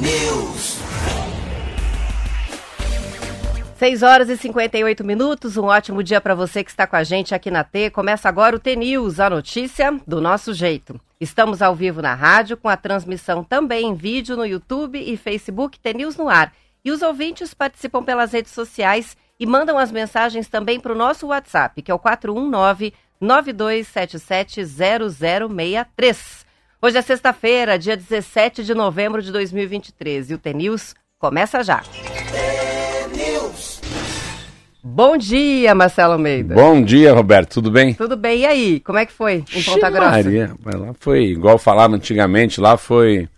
News. 6 horas e 58 minutos, um ótimo dia para você que está com a gente aqui na T. Começa agora o T News, a notícia do nosso jeito. Estamos ao vivo na rádio, com a transmissão também em vídeo no YouTube e Facebook T News no ar. E os ouvintes participam pelas redes sociais e mandam as mensagens também para o nosso WhatsApp, que é o 419 9277 0063. Hoje é sexta-feira, dia 17 de novembro de 2023 e o T News começa já. Bom dia, Marcelo Almeida. Bom dia, Roberto. Tudo bem? Tudo bem. E aí, como é que foi em Ponta Grossa? Maria. Mas lá foi, igual falava antigamente, lá foi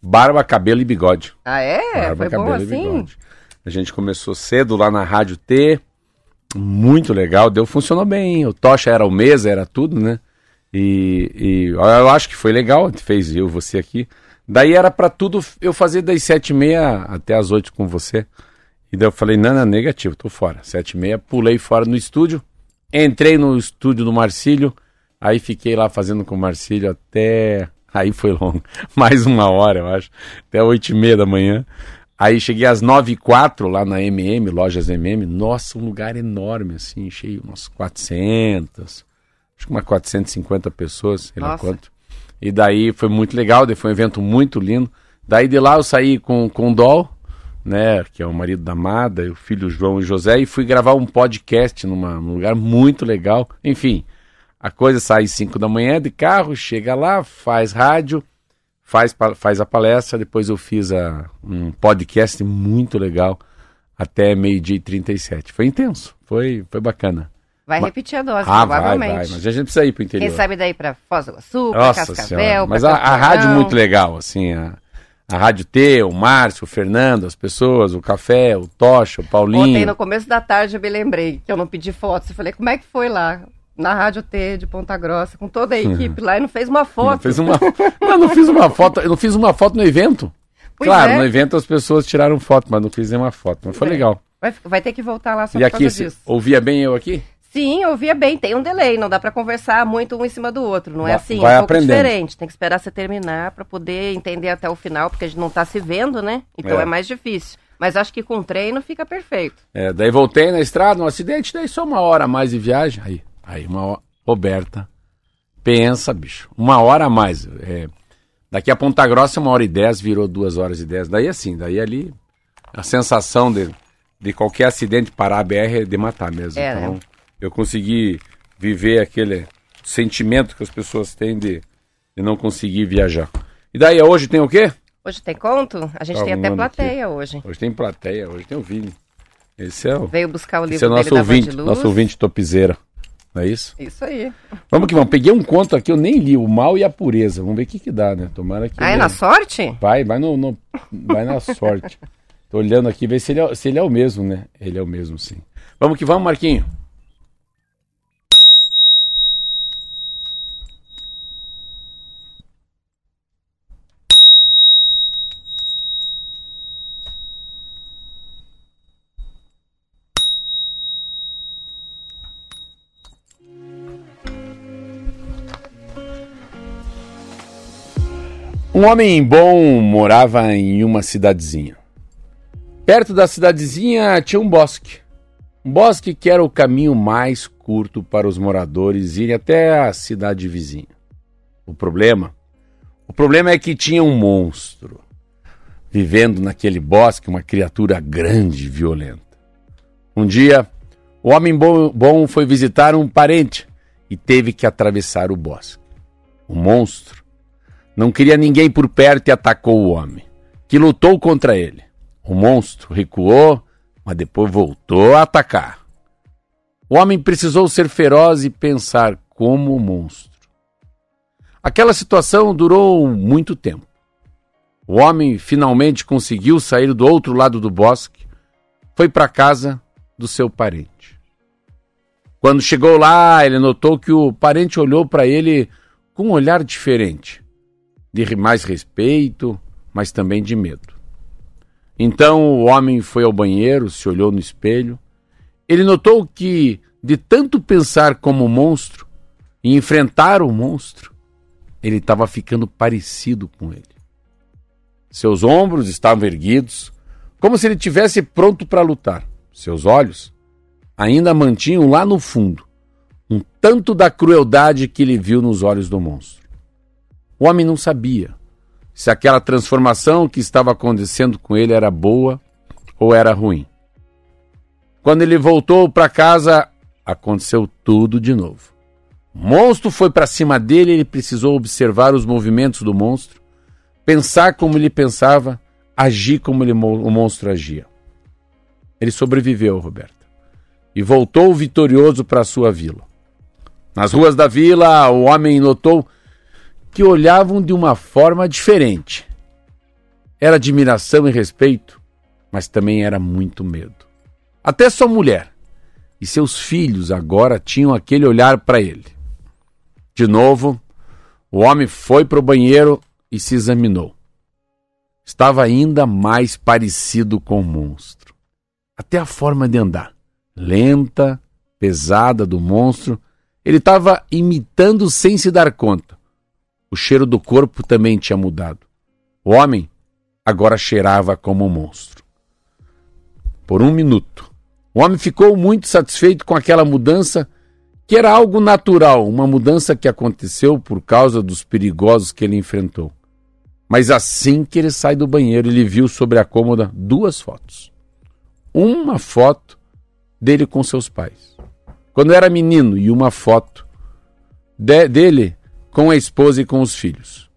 barba, cabelo e bigode. Ah, é? Barba, foi cabelo bom e assim? bigode. A gente começou cedo lá na Rádio T, muito legal, deu, funcionou bem. O Tocha era o mesa, era tudo, né? E, e eu acho que foi legal, fez eu, você aqui. Daí era pra tudo eu fazer das sete e meia até as oito com você. E daí eu falei, não, não, negativo, tô fora. Sete e meia, pulei fora no estúdio, entrei no estúdio do Marcílio, aí fiquei lá fazendo com o Marcílio até... Aí foi longo, mais uma hora, eu acho, até oito e meia da manhã. Aí cheguei às nove e quatro lá na MM, lojas MM, nossa, um lugar enorme, assim, cheio, umas 400, acho que umas 450 pessoas, sei lá quanto. E daí foi muito legal, foi um evento muito lindo. Daí de lá eu saí com, com o Dol, né, que é o marido da Amada, e o filho João e José, e fui gravar um podcast numa, num lugar muito legal. Enfim, a coisa sai às 5 da manhã de carro, chega lá, faz rádio, faz, faz a palestra, depois eu fiz a, um podcast muito legal até meio-dia e 37. Foi intenso, foi, foi bacana. Vai repetir a dose, Ah, vai, provavelmente. vai, mas a gente precisa ir pro interior. Quem sabe daí pra Foz do Iguaçu, pra Nossa Cascavel, senhora, mas a, a rádio Mourão. muito legal, assim, a, a Rádio T, o Márcio, o Fernando, as pessoas, o Café, o Tocha, o Paulinho. Ontem, no começo da tarde, eu me lembrei que eu não pedi fotos. Eu falei, como é que foi lá? Na Rádio T de Ponta Grossa, com toda a equipe lá, e não fez uma foto. Não fez uma, mas não fiz uma foto, eu não fiz uma foto no evento. Pois claro, é. no evento as pessoas tiraram foto, mas não fiz nenhuma foto. Mas foi É. legal. Vai, vai ter que voltar lá só E por aqui, causa disso. ouvia bem eu aqui? Sim, eu ouvia bem. Tem um delay, não dá pra conversar muito um em cima do outro. Não é Vai- assim, vai é um pouco aprendendo. diferente. Tem que esperar você terminar pra poder entender até o final, porque a gente não tá se vendo, né? Então É. é, mais difícil. Mas acho que com treino fica perfeito. É, daí voltei na estrada, um acidente, daí só uma hora a mais de viagem. Aí, aí uma hora. Roberta, pensa, bicho. Uma hora a mais. É, daqui a Ponta Grossa, uma hora e dez, virou duas horas e dez. Daí assim, daí ali, a sensação de, de qualquer acidente parar a BR é de matar mesmo. É, então, né? Eu consegui viver aquele sentimento que as pessoas têm de, de não conseguir viajar. E daí, hoje tem o quê? Hoje tem conto? A gente Tá tem até arrumando aqui. plateia hoje. Hoje tem plateia, hoje tem o Vini. Esse é o, Veio buscar o livro esse é nosso da ouvinte, nosso ouvinte topizeira. Não é isso? Isso aí. Vamos que vamos. Peguei um conto aqui, eu nem li, o mal e a pureza. Vamos ver o que que dá, né? Tomara que... Ah, é na sorte? Vai, vai, no, no- vai na sorte. Tô olhando aqui, ver se ele, é, se ele é o mesmo, né? Ele é o mesmo, sim. Vamos que vamos, Marquinho. Um homem bom morava em uma cidadezinha. Perto da cidadezinha tinha um bosque. Um bosque que era o caminho mais curto para os moradores irem até a cidade vizinha. O problema? O problema é que tinha um monstro vivendo naquele bosque, uma criatura grande e violenta. Um dia, o homem bom, bom foi visitar um parente e teve que atravessar o bosque. O monstro não queria ninguém por perto e atacou o homem, que lutou contra ele. O monstro recuou, mas depois voltou a atacar. O homem precisou ser feroz e pensar como o monstro. Aquela situação durou muito tempo. O homem finalmente conseguiu sair do outro lado do bosque, foi para casa do seu parente. Quando chegou lá, ele notou que o parente olhou para ele com um olhar diferente de mais respeito, mas também de medo. Então o homem foi ao banheiro, se olhou no espelho. Ele notou que, de tanto pensar como monstro e enfrentar o monstro, ele estava ficando parecido com ele. Seus ombros estavam erguidos, como se ele tivesse pronto para lutar. Seus olhos ainda mantinham lá no fundo um tanto da crueldade que ele viu nos olhos do monstro. O homem não sabia se aquela transformação que estava acontecendo com ele era boa ou era ruim. Quando ele voltou para casa, aconteceu tudo de novo. O monstro foi para cima dele, ele precisou observar os movimentos do monstro, pensar como ele pensava, agir como ele, o monstro agia. Ele sobreviveu, Roberta, e voltou vitorioso para sua vila. Nas ruas da vila, o homem notou que olhavam de uma forma diferente. Era admiração e respeito, mas também era muito medo. Até sua mulher e seus filhos agora tinham aquele olhar para ele. De novo, o homem foi para o banheiro e se examinou. Estava ainda mais parecido com o monstro. Até a forma de andar, lenta, pesada do monstro, ele estava imitando sem se dar conta. O cheiro do corpo também tinha mudado. O homem agora cheirava como um monstro. Por um minuto, o homem ficou muito satisfeito com aquela mudança que era algo natural, uma mudança que aconteceu por causa dos perigosos que ele enfrentou. Mas assim que ele sai do banheiro, ele viu sobre a cômoda duas fotos. Uma foto dele com seus pais, quando era menino, e uma foto de, dele com a esposa e com os filhos.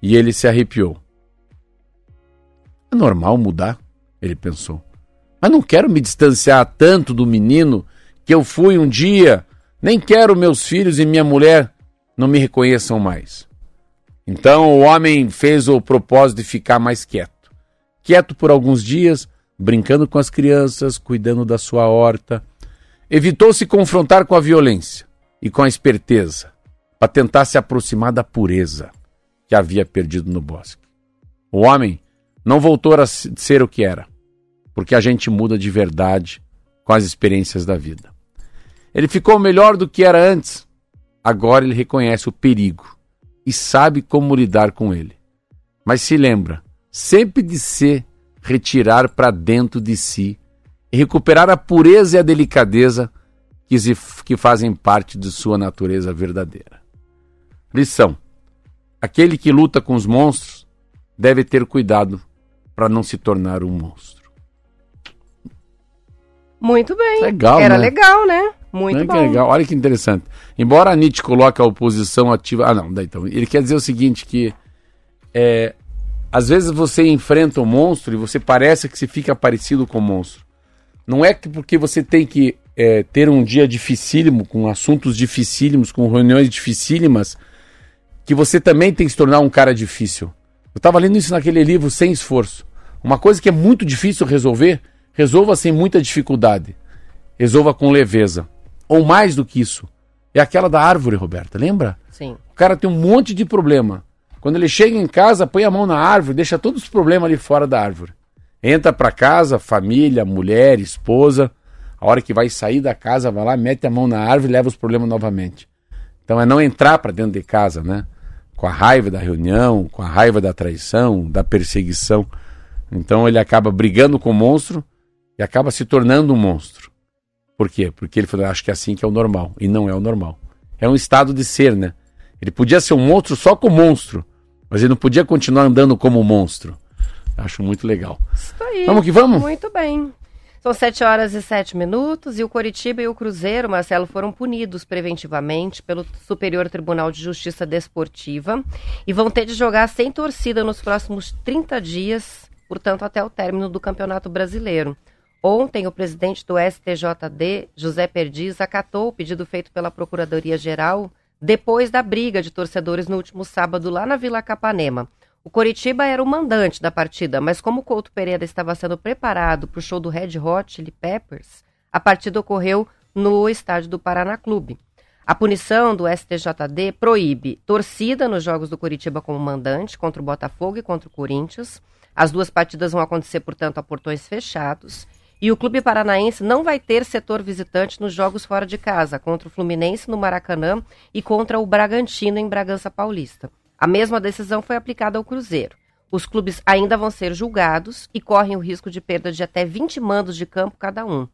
E ele se arrepiou. É normal mudar, ele pensou. Mas não quero me distanciar tanto do menino que eu fui um dia nem quero meus filhos e minha mulher não me reconheçam mais. Então o homem fez o propósito de ficar mais quieto. Quieto por alguns dias, brincando com as crianças, cuidando da sua horta. Evitou se confrontar com a violência e com a esperteza, para tentar se aproximar da pureza que havia perdido no bosque. O homem não voltou a ser o que era, porque a gente muda de verdade com as experiências da vida. Ele ficou melhor do que era antes. Agora ele reconhece o perigo e sabe como lidar com ele. Mas se lembra sempre de se retirar para dentro de si e recuperar a pureza e a delicadeza que, que fazem parte de sua natureza verdadeira. Lição: aquele que luta com os monstros deve ter cuidado para não se tornar um monstro. Muito bem. Legal, Era né? legal, né? Muito é bom. legal. Olha que interessante. Embora a Nietzsche coloque a oposição ativa. Ah, não, então. Ele quer dizer o seguinte: que é, às vezes você enfrenta um monstro e você parece que se fica parecido com o monstro. Não é que porque você tem que é, ter um dia dificílimo, com assuntos dificílimos, com reuniões dificílimas, que você também tem que se tornar um cara difícil. Eu estava lendo isso naquele livro Sem Esforço. Uma coisa que é muito difícil resolver, resolva sem muita dificuldade. Resolva com leveza. Ou mais do que isso. É aquela da árvore, Roberta, lembra? Sim. O cara tem um monte de problema. Quando ele chega em casa, põe a mão na árvore, deixa todos os problemas ali fora da árvore. Entra para casa, família, mulher, esposa. A hora que vai sair da casa, vai lá, mete a mão na árvore e leva os problemas novamente. Então é não entrar para dentro de casa, né? Com a raiva da reunião, com a raiva da traição, da perseguição. Então ele acaba brigando com o monstro e acaba se tornando um monstro. Por quê? Porque ele falou, acho que é assim que é o normal. E não é o normal. É um estado de ser, né? Ele podia ser um monstro só com monstro, mas ele não podia continuar andando como monstro. Acho muito legal. Isso aí. Vamos que vamos? Muito bem. São 7 horas e 7 minutos e o Coritiba e o Cruzeiro, Marcelo, foram punidos preventivamente pelo Superior Tribunal de Justiça Desportiva e vão ter de jogar sem torcida nos próximos 30 dias, portanto, até o término do Campeonato Brasileiro. Ontem, o presidente do STJD, José Perdiz, acatou o pedido feito pela Procuradoria-Geral depois da briga de torcedores no último sábado lá na Vila Capanema. O Coritiba era o mandante da partida, mas como o Couto Pereira estava sendo preparado para o show do Red Hot Chili Peppers, a partida ocorreu no estádio do Paraná Clube. A punição do STJD proíbe torcida nos jogos do Coritiba como mandante contra o Botafogo e contra o Corinthians. As duas partidas vão acontecer, portanto, a portões fechados. E o Clube Paranaense não vai ter setor visitante nos jogos fora de casa, contra o Fluminense no Maracanã e contra o Bragantino em Bragança Paulista. A mesma decisão foi aplicada ao Cruzeiro. Os clubes ainda vão ser julgados e correm o risco de perda de até 20 mandos de campo cada um.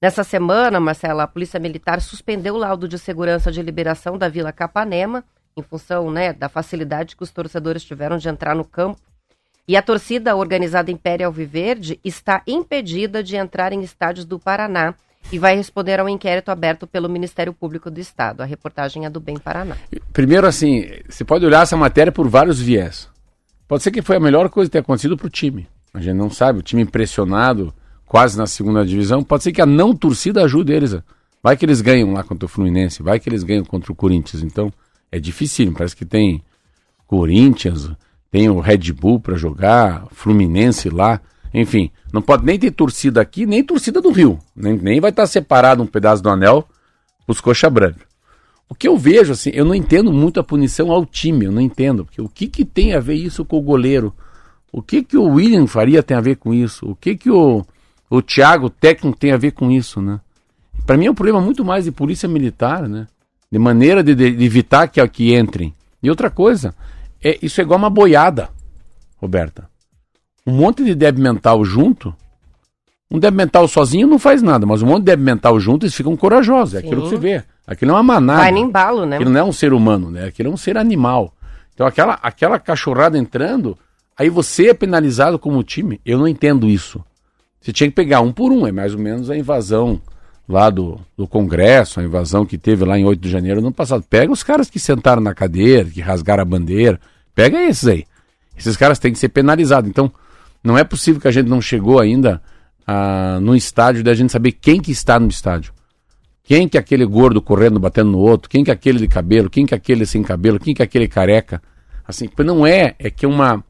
Nessa semana, Marcela, a Polícia Militar suspendeu o laudo de segurança de liberação da Vila Capanema, em função né, da facilidade que os torcedores tiveram de entrar no campo. E a torcida organizada Império Alviverde está impedida de entrar em estádios do Paraná e vai responder ao inquérito aberto pelo Ministério Público do Estado. A reportagem é do Bem Paraná. Primeiro, assim, você pode olhar essa matéria por vários viés. Pode ser que foi a melhor coisa que ter acontecido para o time. A gente não sabe, o time impressionado, quase na segunda divisão. Pode ser que a não torcida ajude eles. Vai que eles ganham lá contra o Fluminense, vai que eles ganham contra o Corinthians. Então, é difícil. Parece que tem Corinthians, tem o Red Bull para jogar, Fluminense lá. Enfim, não pode nem ter torcida aqui, nem torcida do Rio. Nem, nem vai estar separado um pedaço do anel os coxa branca. O que eu vejo, assim, eu não entendo muito a punição ao time, eu não entendo. Porque o que, que tem a ver isso com o goleiro? O que, que o William Faria tem a ver com isso? O que, que o, o Thiago, o técnico, tem a ver com isso, né? Para mim é um problema muito mais de polícia militar, né? De maneira de, de, de evitar que, que entrem. E outra coisa, é, isso é igual uma boiada, Roberta um monte de débil mental junto. Um débil mental sozinho não faz nada, mas um monte de débil mental junto, eles ficam corajosos. É aquilo que você vê. Aquilo é uma manada. Vai no embalo, né? Aquilo não é um ser humano, né? Aquilo é um ser animal. Então aquela, aquela cachorrada entrando, aí você é penalizado como time. Eu não entendo isso. Você tinha que pegar um por um, é mais ou menos a invasão lá do, do Congresso, a invasão que teve lá em 8 de janeiro no ano passado. Pega os caras que sentaram na cadeira, que rasgaram a bandeira, pega esses aí. Esses caras têm que ser penalizados. Então, não é possível que a gente não chegou ainda ah, no estádio da gente saber quem que está no estádio. Quem que é aquele gordo correndo, batendo no outro, quem que é aquele de cabelo, quem que é aquele sem cabelo, quem que é aquele careca. Assim, não é, é que é uma.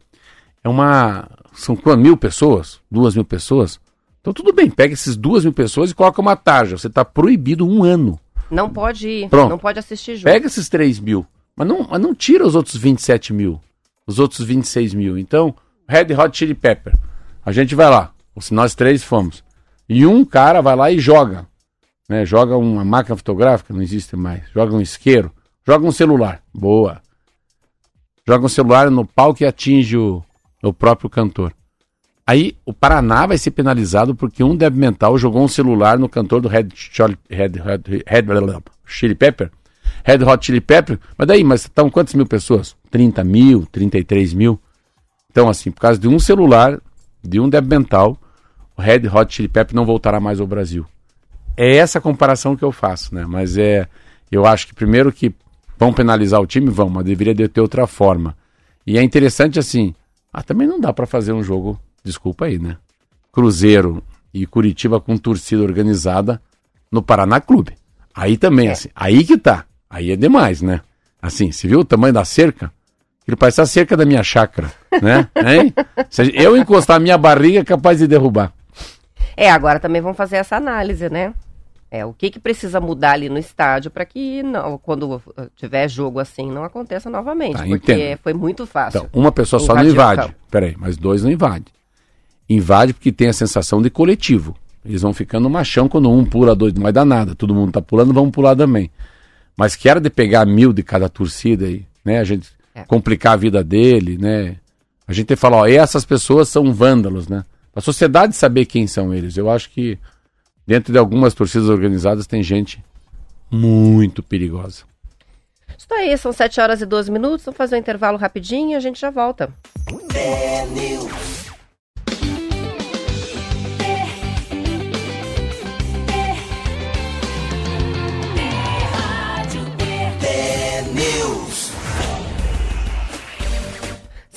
É uma. São mil pessoas? Duas mil pessoas? Então tudo bem, pega esses duas mil pessoas e coloca uma tarja. Você está proibido um ano. Não pode ir, Pronto. não pode assistir jogo. Pega esses 3 mil, mas não, mas não tira os outros 27 mil, os outros 26 mil. Então, Red Hot Chili Pepper. A gente vai lá, se nós três fomos. E um cara vai lá e joga. Né? Joga uma máquina fotográfica, não existe mais. Joga um isqueiro. Joga um celular. Boa. Joga um celular no palco e atinge o, o próprio cantor. Aí o Paraná vai ser penalizado porque um débil mental jogou um celular no cantor do Red, Chili, Red, Red, Red, Red Chili Pepper. Red Hot Chili Pepper. Mas daí, mas estão quantas mil pessoas? 30 mil, 33 mil. Então, assim, por causa de um celular, de um débil mental, o Red Hot Chili Pepper não voltará mais ao Brasil. É essa comparação que eu faço, né? Mas é, eu acho que primeiro que vão penalizar o time, vão, mas deveria ter outra forma. E é interessante assim, ah, também não dá para fazer um jogo, desculpa aí, né? Cruzeiro e Curitiba com torcida organizada no Paraná Clube. Aí também, é. assim, aí que tá. Aí é demais, né? Assim, você viu o tamanho da cerca? Ele parece a cerca da minha chácara, né? Hein? Se eu encostar a minha barriga, é capaz de derrubar. É, agora também vamos fazer essa análise, né? É, o que, que precisa mudar ali no estádio para que não, quando tiver jogo assim não aconteça novamente, tá, porque entendo. foi muito fácil. Então, uma pessoa só não invade. Peraí, mas dois não invade. Invade porque tem a sensação de coletivo. Eles vão ficando machão quando um pula, dois não vai dar nada. Todo mundo tá pulando, vamos pular também. Mas que era de pegar mil de cada torcida aí, né? A gente é. complicar a vida dele, né? A gente fala, ó, essas pessoas são vândalos, né? A sociedade saber quem são eles. Eu acho que dentro de algumas torcidas organizadas tem gente muito perigosa. Isso aí, são 7 horas e 12 minutos. Vamos fazer um intervalo rapidinho e a gente já volta.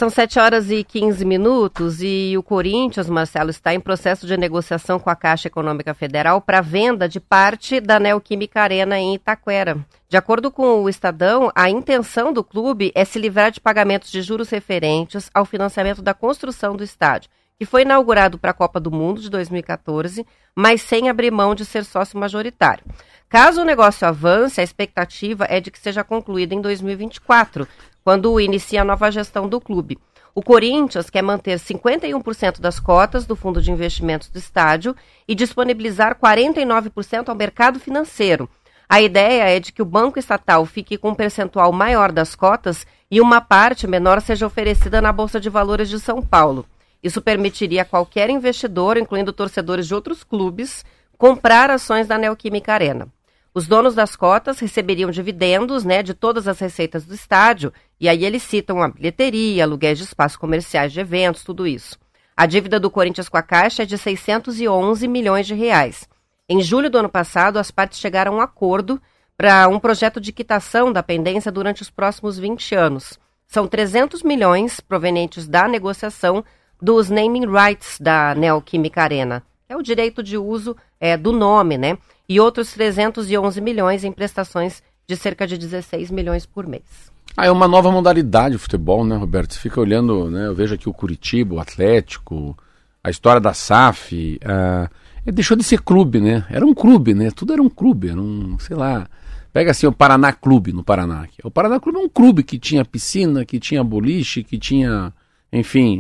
São 7 horas e 15 minutos e o Corinthians, Marcelo, está em processo de negociação com a Caixa Econômica Federal para venda de parte da Neoquímica Arena em Itaquera. De acordo com o Estadão, a intenção do clube é se livrar de pagamentos de juros referentes ao financiamento da construção do estádio, que foi inaugurado para a Copa do Mundo de 2014, mas sem abrir mão de ser sócio majoritário. Caso o negócio avance, a expectativa é de que seja concluído em 2024, quando inicia a nova gestão do clube. O Corinthians quer manter 51% das cotas do fundo de investimentos do estádio e disponibilizar 49% ao mercado financeiro. A ideia é de que o banco estatal fique com um percentual maior das cotas e uma parte menor seja oferecida na Bolsa de Valores de São Paulo. Isso permitiria a qualquer investidor, incluindo torcedores de outros clubes, comprar ações da Neoquímica Arena. Os donos das cotas receberiam dividendos né, de todas as receitas do estádio, e aí eles citam a bilheteria, aluguéis de espaços comerciais de eventos, tudo isso. A dívida do Corinthians com a Caixa é de 611 milhões de reais. Em julho do ano passado, as partes chegaram a um acordo para um projeto de quitação da pendência durante os próximos 20 anos. São 300 milhões provenientes da negociação dos naming rights da Neoquímica Arena. É o direito de uso é, do nome, né? E outros 311 milhões em prestações de cerca de 16 milhões por mês. Ah, é uma nova modalidade o futebol, né, Roberto? Você fica olhando, né? Eu vejo aqui o Curitiba, o Atlético, a história da SAF. Uh, deixou de ser clube, né? Era um clube, né? Tudo era um clube, era um, sei lá. Pega assim o Paraná Clube no Paraná. O Paraná Clube é um clube que tinha piscina, que tinha boliche, que tinha, enfim,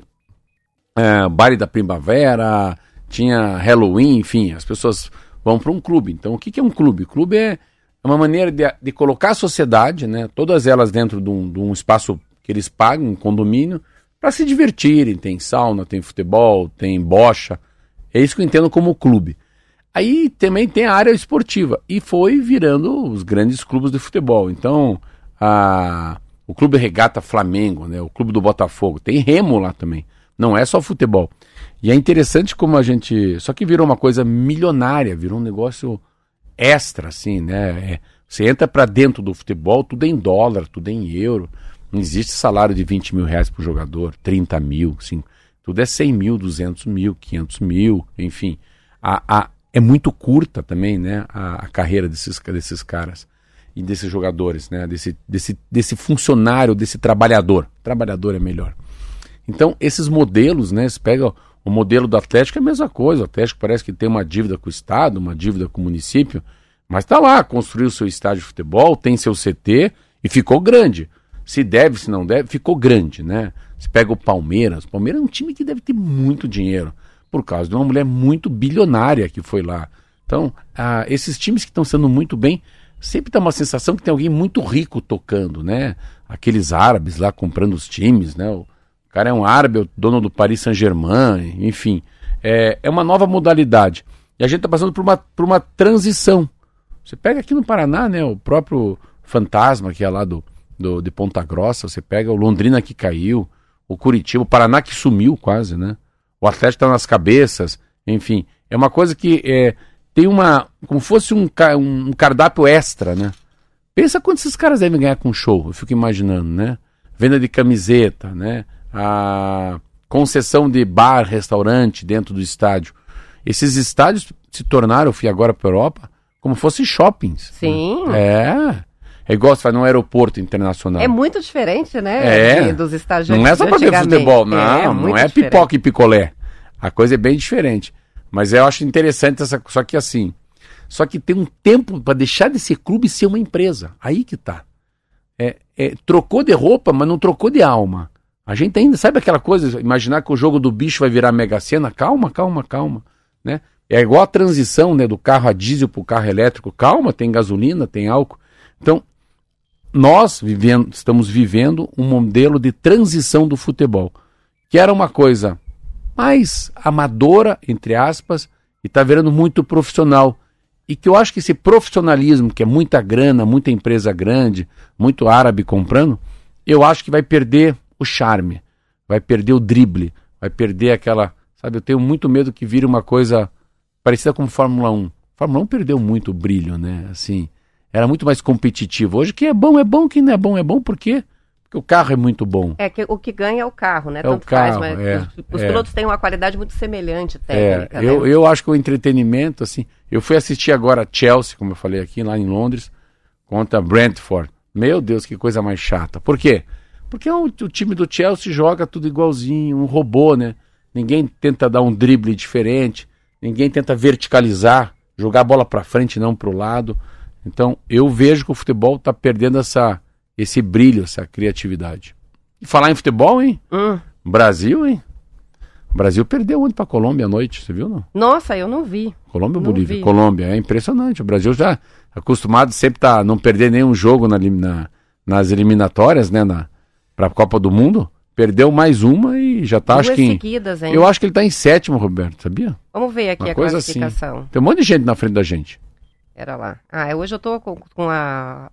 é, baile da primavera, tinha Halloween, enfim, as pessoas vão para um clube. Então, o que, que é um clube? Clube é uma maneira de, de colocar a sociedade, né, todas elas dentro de um, de um espaço que eles pagam, um condomínio, para se divertirem. Tem sauna, tem futebol, tem bocha. É isso que eu entendo como clube. Aí também tem a área esportiva e foi virando os grandes clubes de futebol. Então, a, o Clube Regata Flamengo, né, o Clube do Botafogo, tem remo lá também. Não é só futebol. E é interessante como a gente. Só que virou uma coisa milionária, virou um negócio extra, assim, né? É, você entra para dentro do futebol, tudo é em dólar, tudo é em euro. Não existe salário de 20 mil reais por jogador, 30 mil, assim, tudo é 100 mil, 200 mil, 500 mil, enfim. A, a, é muito curta também, né? A, a carreira desses, desses caras e desses jogadores, né? Desse, desse, desse funcionário, desse trabalhador. Trabalhador é melhor. Então, esses modelos, né? Você pega o modelo do Atlético é a mesma coisa. O Atlético parece que tem uma dívida com o Estado, uma dívida com o município, mas está lá, construiu seu estádio de futebol, tem seu CT e ficou grande. Se deve, se não deve, ficou grande, né? Você pega o Palmeiras, o Palmeiras é um time que deve ter muito dinheiro, por causa de uma mulher muito bilionária que foi lá. Então, ah, esses times que estão sendo muito bem, sempre dá uma sensação que tem alguém muito rico tocando, né? Aqueles árabes lá comprando os times, né? O, cara é um árabe, é dono do Paris Saint-Germain, enfim. É, é uma nova modalidade. E a gente está passando por uma, por uma transição. Você pega aqui no Paraná, né, o próprio Fantasma, que é lá do, do, de Ponta Grossa, você pega o Londrina que caiu, o Curitiba, o Paraná que sumiu quase, né? O Atlético está nas cabeças, enfim. É uma coisa que é, tem uma. como fosse um, um cardápio extra, né? Pensa quanto esses caras devem ganhar com show, eu fico imaginando, né? Venda de camiseta, né? A concessão de bar, restaurante dentro do estádio. Esses estádios se tornaram, eu fui agora para a Europa, como fossem shoppings. Sim. É. É igual você faz num aeroporto internacional. É muito diferente, né? É. Dos estádios Não é só para ver futebol, não. É, não é diferente. pipoca e picolé. A coisa é bem diferente. Mas eu acho interessante essa. Só que assim. Só que tem um tempo para deixar de ser clube e ser uma empresa. Aí que tá. É, é, trocou de roupa, mas não trocou de alma. A gente ainda, sabe aquela coisa, imaginar que o jogo do bicho vai virar mega cena? Calma, calma, calma, né? É igual a transição, né, do carro a diesel para o carro elétrico. Calma, tem gasolina, tem álcool. Então, nós vivendo, estamos vivendo um modelo de transição do futebol, que era uma coisa mais amadora, entre aspas, e está virando muito profissional. E que eu acho que esse profissionalismo, que é muita grana, muita empresa grande, muito árabe comprando, eu acho que vai perder o charme, vai perder o drible, vai perder aquela. Sabe, eu tenho muito medo que vire uma coisa parecida com Fórmula 1. Fórmula 1 perdeu muito o brilho, né? Assim, era muito mais competitivo. Hoje, quem é bom é bom, quem não é bom é bom, por quê? Porque o carro é muito bom. É que o que ganha é o carro, né? É Tanto o carro, faz, mas é, os, os é. pilotos têm uma qualidade muito semelhante é, técnica. É, eu, né? eu acho que o entretenimento, assim, eu fui assistir agora Chelsea, como eu falei aqui, lá em Londres, contra Brentford. Meu Deus, que coisa mais chata. Por quê? Porque o, o, time do Chelsea joga tudo igualzinho, um robô, né? Ninguém tenta dar um drible diferente, ninguém tenta verticalizar, jogar a bola para frente, não para o lado. Então, eu vejo que o futebol está perdendo essa, esse brilho, essa criatividade. E falar em futebol, hein? Hum. Brasil, hein? O Brasil perdeu ontem para a Colômbia à noite, você viu não? Nossa, eu não vi. Colômbia ou Bolívia? vi. Colômbia, é impressionante. O Brasil já acostumado sempre tá não perder nenhum jogo na, na- nas eliminatórias, né, na para a Copa do Mundo. Perdeu mais uma e já tá Duas acho que em, seguidas, hein? eu acho que ele tá em sétimo, Roberto, sabia? Vamos ver aqui Uma a coisa assim. classificação. Tem um monte de gente na frente da gente. Era lá. Ah, hoje eu tô com, com a-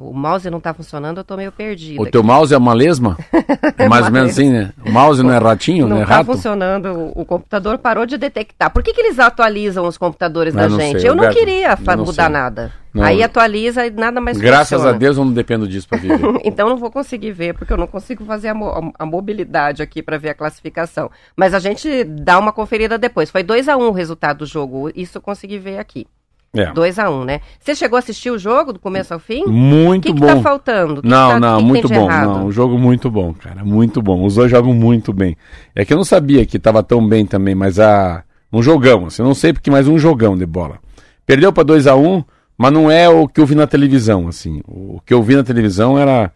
O mouse não tá funcionando, eu tô meio perdida. O teu mouse é uma lesma? É mais ou menos assim, né? O mouse não é ratinho, não, Não é tá rato? funcionando, o, computador parou de detectar. Por que, que eles atualizam os computadores Ah, da não gente? sei, eu não Roberto, queria fa- eu não mudar sei. nada. Não. Aí atualiza e nada mais Graças a funciona. Deus eu não dependo disso para viver. Então não vou conseguir ver, porque eu não consigo fazer a, mo- a- a mobilidade aqui para ver a classificação. Mas a gente dá uma conferida depois. Foi 2 a 1 um o resultado do jogo. Isso eu consegui ver aqui. É. 2 a 1 um, né? Você chegou a assistir o jogo do começo ao fim? O Muito que, que bom. tá faltando? O que não, que tá- não, o que que muito bom. Não, um jogo muito bom, cara. Muito bom. Os dois jogam muito bem. É que eu não sabia que tava tão bem também, mas a. Um jogão, assim, eu não sei porque, mas um jogão de bola. Perdeu para 2 a 1 um, mas não é o que eu vi na televisão, assim. O que eu vi na televisão era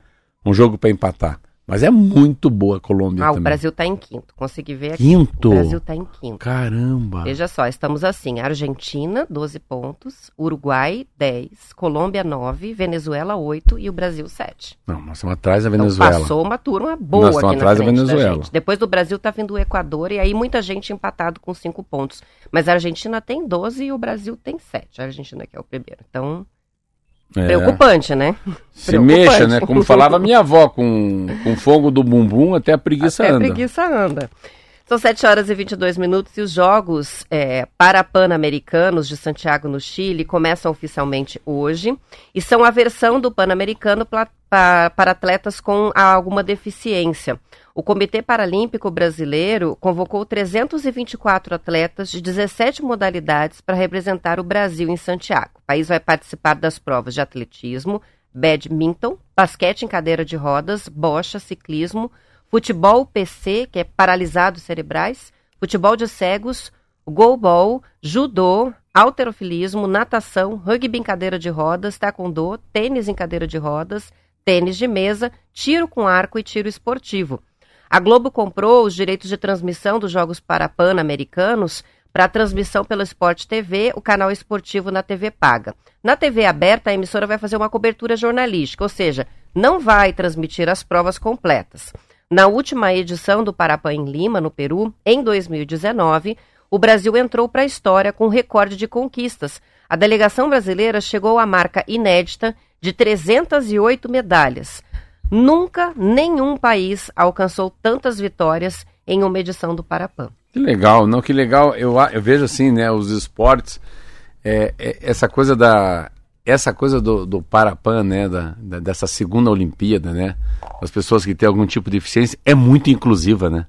um jogo para empatar. Mas é muito boa a Colômbia Ah, o também. Brasil tá em quinto. Consegui ver aqui. Quinto. O Brasil tá em quinto. Caramba. Veja só, estamos assim: Argentina, 12 pontos, Uruguai, 10, Colômbia, 9, Venezuela, 8 e o Brasil, 7. Não, nós estamos atrás da Então Venezuela. passou uma turma boa Nós estamos aqui atrás na da frente da Venezuela. gente. Depois do Brasil tá vindo o Equador e aí muita gente empatado com 5 pontos. Mas a Argentina tem 12 e o Brasil tem 7. A Argentina que é o primeiro. Então, É. preocupante, né? Se Preocupante. mexa, né? Como falava minha avó, com, com fogo do bumbum até a preguiça Até a anda. preguiça anda. São 7 horas e 22 minutos e os Jogos é, Parapan-Americanos de Santiago, no Chile, começam oficialmente hoje e são a versão do Pan-Americano para atletas com alguma deficiência. O Comitê Paralímpico Brasileiro convocou 324 atletas de 17 modalidades para representar o Brasil em Santiago. O país vai participar das provas de atletismo, badminton, basquete em cadeira de rodas, bocha, ciclismo, futebol PC, que é paralisados cerebrais, futebol de cegos, goalball, judô, alterofilismo, natação, rugby em cadeira de rodas, taekwondo, tênis em cadeira de rodas, tênis de mesa, tiro com arco e tiro esportivo. A Globo comprou os direitos de transmissão dos Jogos Parapan-Americanos para transmissão pelo Sport TV, o canal esportivo na TV paga. Na TV aberta, a emissora vai fazer uma cobertura jornalística, ou seja, não vai transmitir as provas completas. Na última edição do Parapan em Lima, no Peru, em 2019, o Brasil entrou para a história com recorde de conquistas. A delegação brasileira chegou à marca inédita de 308 medalhas. Nunca nenhum país alcançou tantas vitórias em uma edição do Parapan. Que legal, não, que legal. Eu, eu vejo assim, né, os esportes, é, é, essa coisa da. Essa coisa do, do Parapan, né, da, da- dessa segunda Olimpíada, né, as pessoas que têm algum tipo de deficiência, é muito inclusiva, né?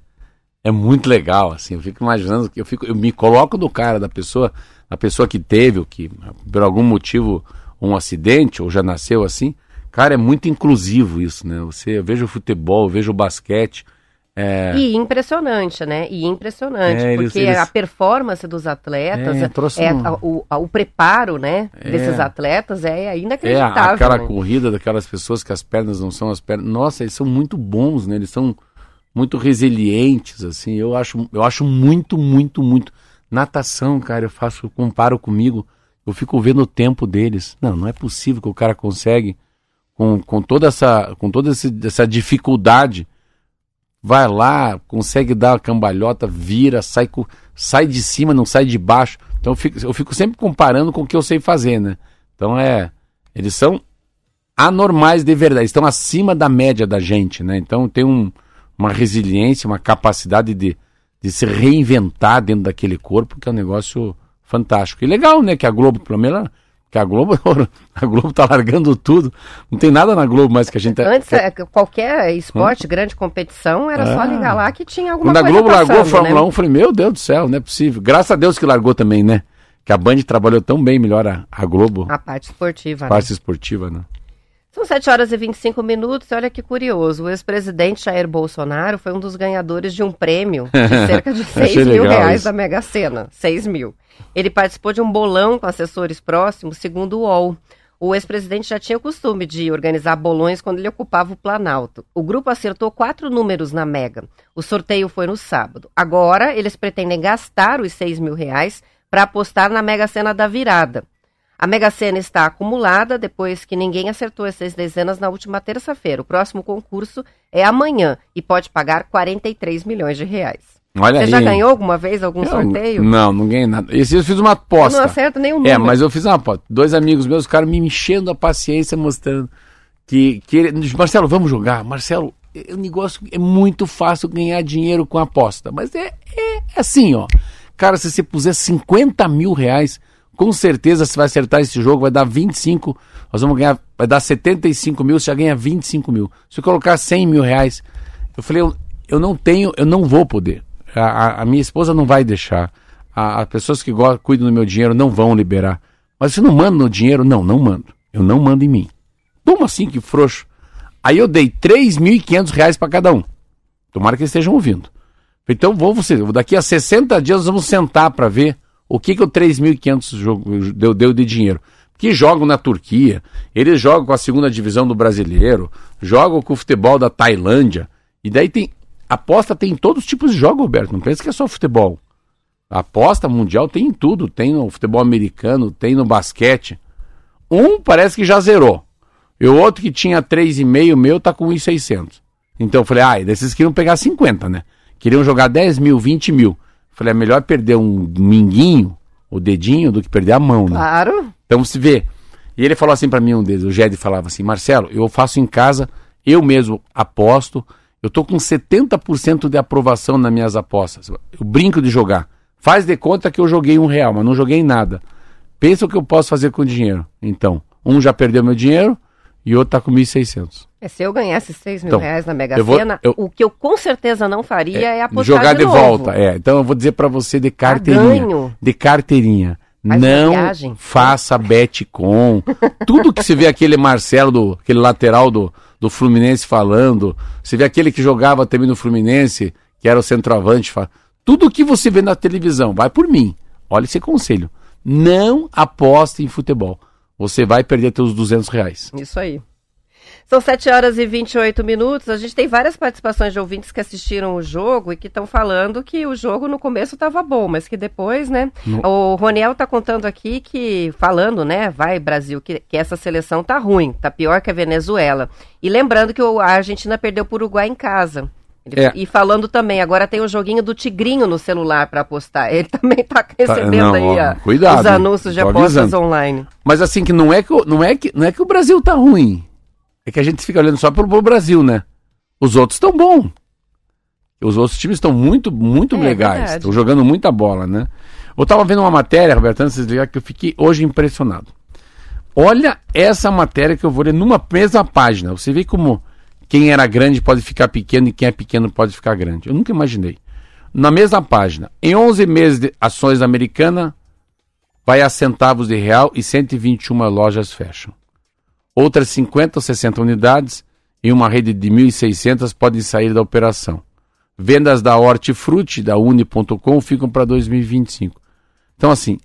É muito legal, assim, eu fico imaginando, eu, fico, eu me coloco do cara, da pessoa, da pessoa que teve, ou que por algum motivo, um acidente, ou já nasceu assim, cara, é muito inclusivo isso, né? Você, eu vejo o futebol, eu vejo o basquete, é, E impressionante, né? E impressionante, É, eles- porque eles- a performance dos atletas, É, é, é um- a- o, a- o preparo, né, É. desses atletas é É, inacreditável. aquela né? corrida daquelas pessoas que as pernas não são as pernas. Nossa, eles são muito bons, né? Eles são muito resilientes, assim. Eu acho, eu acho muito, muito, muito. Natação, cara, eu faço, eu comparo comigo. Eu fico vendo o tempo deles. Não, não é possível que o cara consegue com, com toda essa, com toda essa dificuldade. Vai lá, consegue dar a cambalhota, vira, sai, sai de cima, não sai de baixo. Então eu fico, eu fico sempre comparando com o que eu sei fazer, né? Então é. Eles são anormais de verdade, estão acima da média da gente, né? Então tem um, uma resiliência, uma capacidade de, de se reinventar dentro daquele corpo, que é um negócio fantástico. E legal, né? Que a Globo, pelo menos, que a Globo, a Globo tá largando tudo. Não tem nada na Globo mais que a gente. tá- Antes, é, qualquer esporte, grande competição, era só Ah. ligar lá que tinha alguma Quando a coisa Globo largou a passando, Fórmula né? 1, eu falei, meu Deus do céu, não é possível. Graças a Deus que largou também, né? Que a Band trabalhou tão bem melhor a, a Globo, A parte esportiva, né? parte esportiva, né? São 7 horas e 25 minutos e olha que curioso, o ex-presidente Jair Bolsonaro foi um dos ganhadores de um prêmio de cerca de 6 Achei mil reais isso. da Mega Sena, 6 mil. Ele participou de um bolão com assessores próximos, segundo o UOL. O ex-presidente já tinha o costume de organizar bolões quando ele ocupava o Planalto. O grupo acertou quatro números na Mega. O sorteio foi no sábado. Agora, eles pretendem gastar os 6 mil reais para apostar na Mega Sena da virada. A Mega Sena está acumulada depois que ninguém acertou essas dezenas na última terça-feira. O próximo concurso é amanhã e pode pagar 43 milhões de reais. Olha Você aí. já ganhou alguma vez algum Eu- sorteio? Não, não ganhei nada. Esse eu fiz uma Eu aposta. não acerto nenhum É, número. mas eu fiz uma aposta. Dois amigos meus ficaram me enchendo a paciência, mostrando que, que ele... Marcelo, vamos jogar. Marcelo, é- o negócio é muito fácil ganhar dinheiro com aposta. Mas é, é, é assim, ó. Cara, se você puser 50 mil reais, com certeza você vai acertar esse jogo, vai dar 25, nós vamos ganhar, vai dar 75 mil, você já ganha 25 mil. Se eu colocar 100 mil reais, eu falei, eu, eu não tenho, eu não vou poder. A, a- a minha esposa não vai deixar. As pessoas que go- cuidam do meu dinheiro não vão liberar. Mas você não manda no dinheiro? Não, não mando. Eu não mando em mim. Como assim, que frouxo? Aí eu dei 3.500 reais para cada um. Tomara que eles estejam ouvindo. Então vou você, daqui a 60 dias nós vamos sentar para ver o que que o 3.500 jogo deu, deu de dinheiro. Que jogam na Turquia, eles jogam com a segunda divisão do brasileiro, jogam com o futebol da Tailândia. E daí tem aposta tem em todos os tipos de jogos, Roberto. Não pensa que é só futebol. A aposta mundial tem em tudo, tem no futebol americano, tem no basquete. Um parece que já zerou. E o outro que tinha 3,5 meu tá com 1,600. Então eu falei, ah, desses queriam pegar 50, né? Queriam jogar 10 mil, 20 mil. Falei, é melhor perder um minguinho, o dedinho, do que perder a mão, né? Claro. Então se vê. E ele falou assim pra mim um deles, o Ged falava assim, Marcelo, eu faço em casa, eu mesmo aposto, eu tô com 70% de aprovação nas minhas apostas. Eu brinco de jogar. Faz de conta que eu joguei um real, mas não joguei nada. Pensa o que eu posso fazer com o dinheiro. Então, um já perdeu meu dinheiro e outro tá com 1.600. É, se eu ganhasse 6 mil Então, reais na Mega eu vou- Sena, eu- o que eu com certeza não faria é, apostar Jogar de, novo. volta, é. Então eu vou dizer pra você de carteirinha. ganho. De carteirinha. Faz não viagem. faça bet com. Tudo que você vê aquele Marcelo, do, aquele lateral do, do Fluminense falando, você vê aquele que jogava também no Fluminense, que era o centroavante, fa- tudo que você vê na televisão, vai por mim. Olha esse conselho. Não aposte em futebol. Você vai perder seus 200 reais. Isso aí. São 7 horas e 28 minutos. A gente tem várias participações de ouvintes que assistiram o jogo e que estão falando que o jogo no começo estava bom, mas que depois, né? O Roniel tá contando aqui que, falando, né? Vai, Brasil, que, que essa seleção tá ruim, tá pior que a Venezuela. E lembrando que o- a Argentina perdeu para o Uruguai em casa. É. E falando também, agora tem o joguinho do Tigrinho no celular para apostar. Ele também tá recebendo não, aí ó, cuidado, os anúncios de apostas avisando. online. Mas assim, que não é que, não é que, não é que o Brasil tá ruim. É que a gente fica olhando só pro, pro Brasil, né? Os outros estão bons. Os outros times estão muito, muito É, legais. Estão jogando muita bola, né? Eu tava vendo uma matéria, Roberto, antes de desligar, que eu fiquei hoje impressionado. Olha essa matéria que eu vou ler numa mesma página. Você vê como quem era grande pode ficar pequeno e quem é pequeno pode ficar grande. Eu nunca imaginei. Na mesma página, em 11 meses de ações americanas, vai a centavos de real e 121 lojas fecham. Outras 50 ou 60 unidades em uma rede de 1.600 podem sair da operação. Vendas da Hortifruti, da Uni.com, ficam para 2025. Então, assim,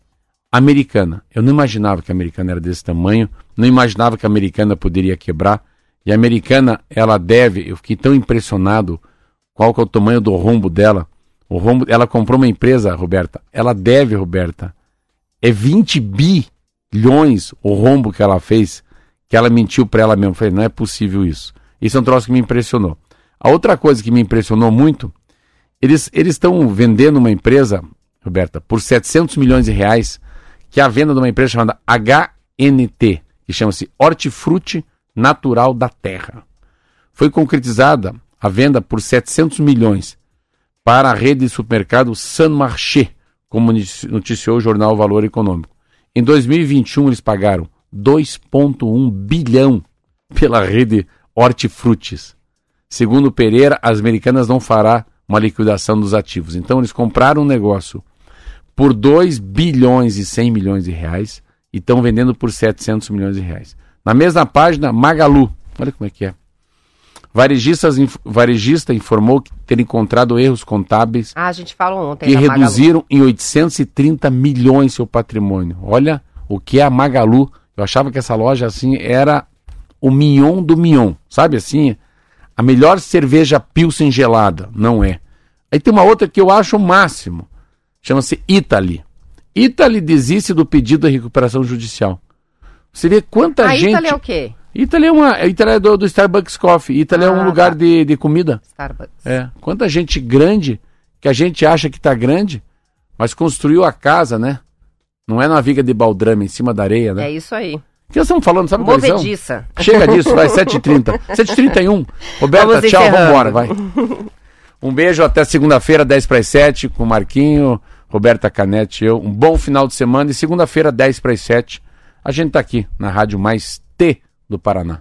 americana. Eu não imaginava que a americana era desse tamanho, não imaginava que a americana poderia quebrar. E a americana, ela deve, eu fiquei tão impressionado qual que é o tamanho do rombo dela. O rombo, ela comprou uma empresa, Roberta. Ela deve, Roberta, é 20 bilhões o rombo que ela fez, que ela mentiu para ela mesma. Eu falei, não é possível isso. Isso é um troço que me impressionou. A outra coisa que me impressionou muito, eles estão vendendo uma empresa, Roberta, por 700 milhões de reais, que é a venda de uma empresa chamada HNT, que chama-se Hortifruti Natural da Terra. Foi concretizada a venda por 700 milhões para a rede de supermercado San Marché, como notici- noticiou o jornal Valor Econômico. Em 2021, eles pagaram 2,1 bilhão pela rede Hortifrutis. Segundo Pereira, as americanas não fará uma liquidação dos ativos. Então, eles compraram um negócio por 2 bilhões e 100 milhões de reais e estão vendendo por 700 milhões de reais. Na mesma página, Magalu. Olha como é que é. Varejistas, varejista informou que ter encontrado erros contábeis Ah, a gente falou ontem. que da Magalu. reduziram em 830 milhões seu patrimônio. Olha o que é a Magalu Eu achava que essa loja, assim, era o mignon do mignon. Sabe assim? A melhor cerveja Pilsen gelada. Não é. Aí tem uma outra que eu acho o máximo. Chama-se Italy. Italy desiste do pedido de recuperação judicial. Você vê quanta A gente. Italy é o quê? Italy é uma. Italy é do, do Starbucks Coffee. Italy é Ah, um lugar tá. de, de comida. Starbucks. É. Quanta gente grande que a gente acha que tá grande, mas construiu a casa, né? Não é na viga de baldrame em cima da areia, né? É isso aí. O que nós estamos falando? Sabe quais são? Movediça. Chega disso, vai, 7h30. 7h31. Roberta, Vamos tchau, encerrando. vambora, vai. Um beijo, até segunda-feira, 10 para as 7, com o Marquinho, Roberta Canete e eu. Um bom final de semana e segunda-feira, 10 para as 7, a gente tá aqui na Rádio Mais T do Paraná.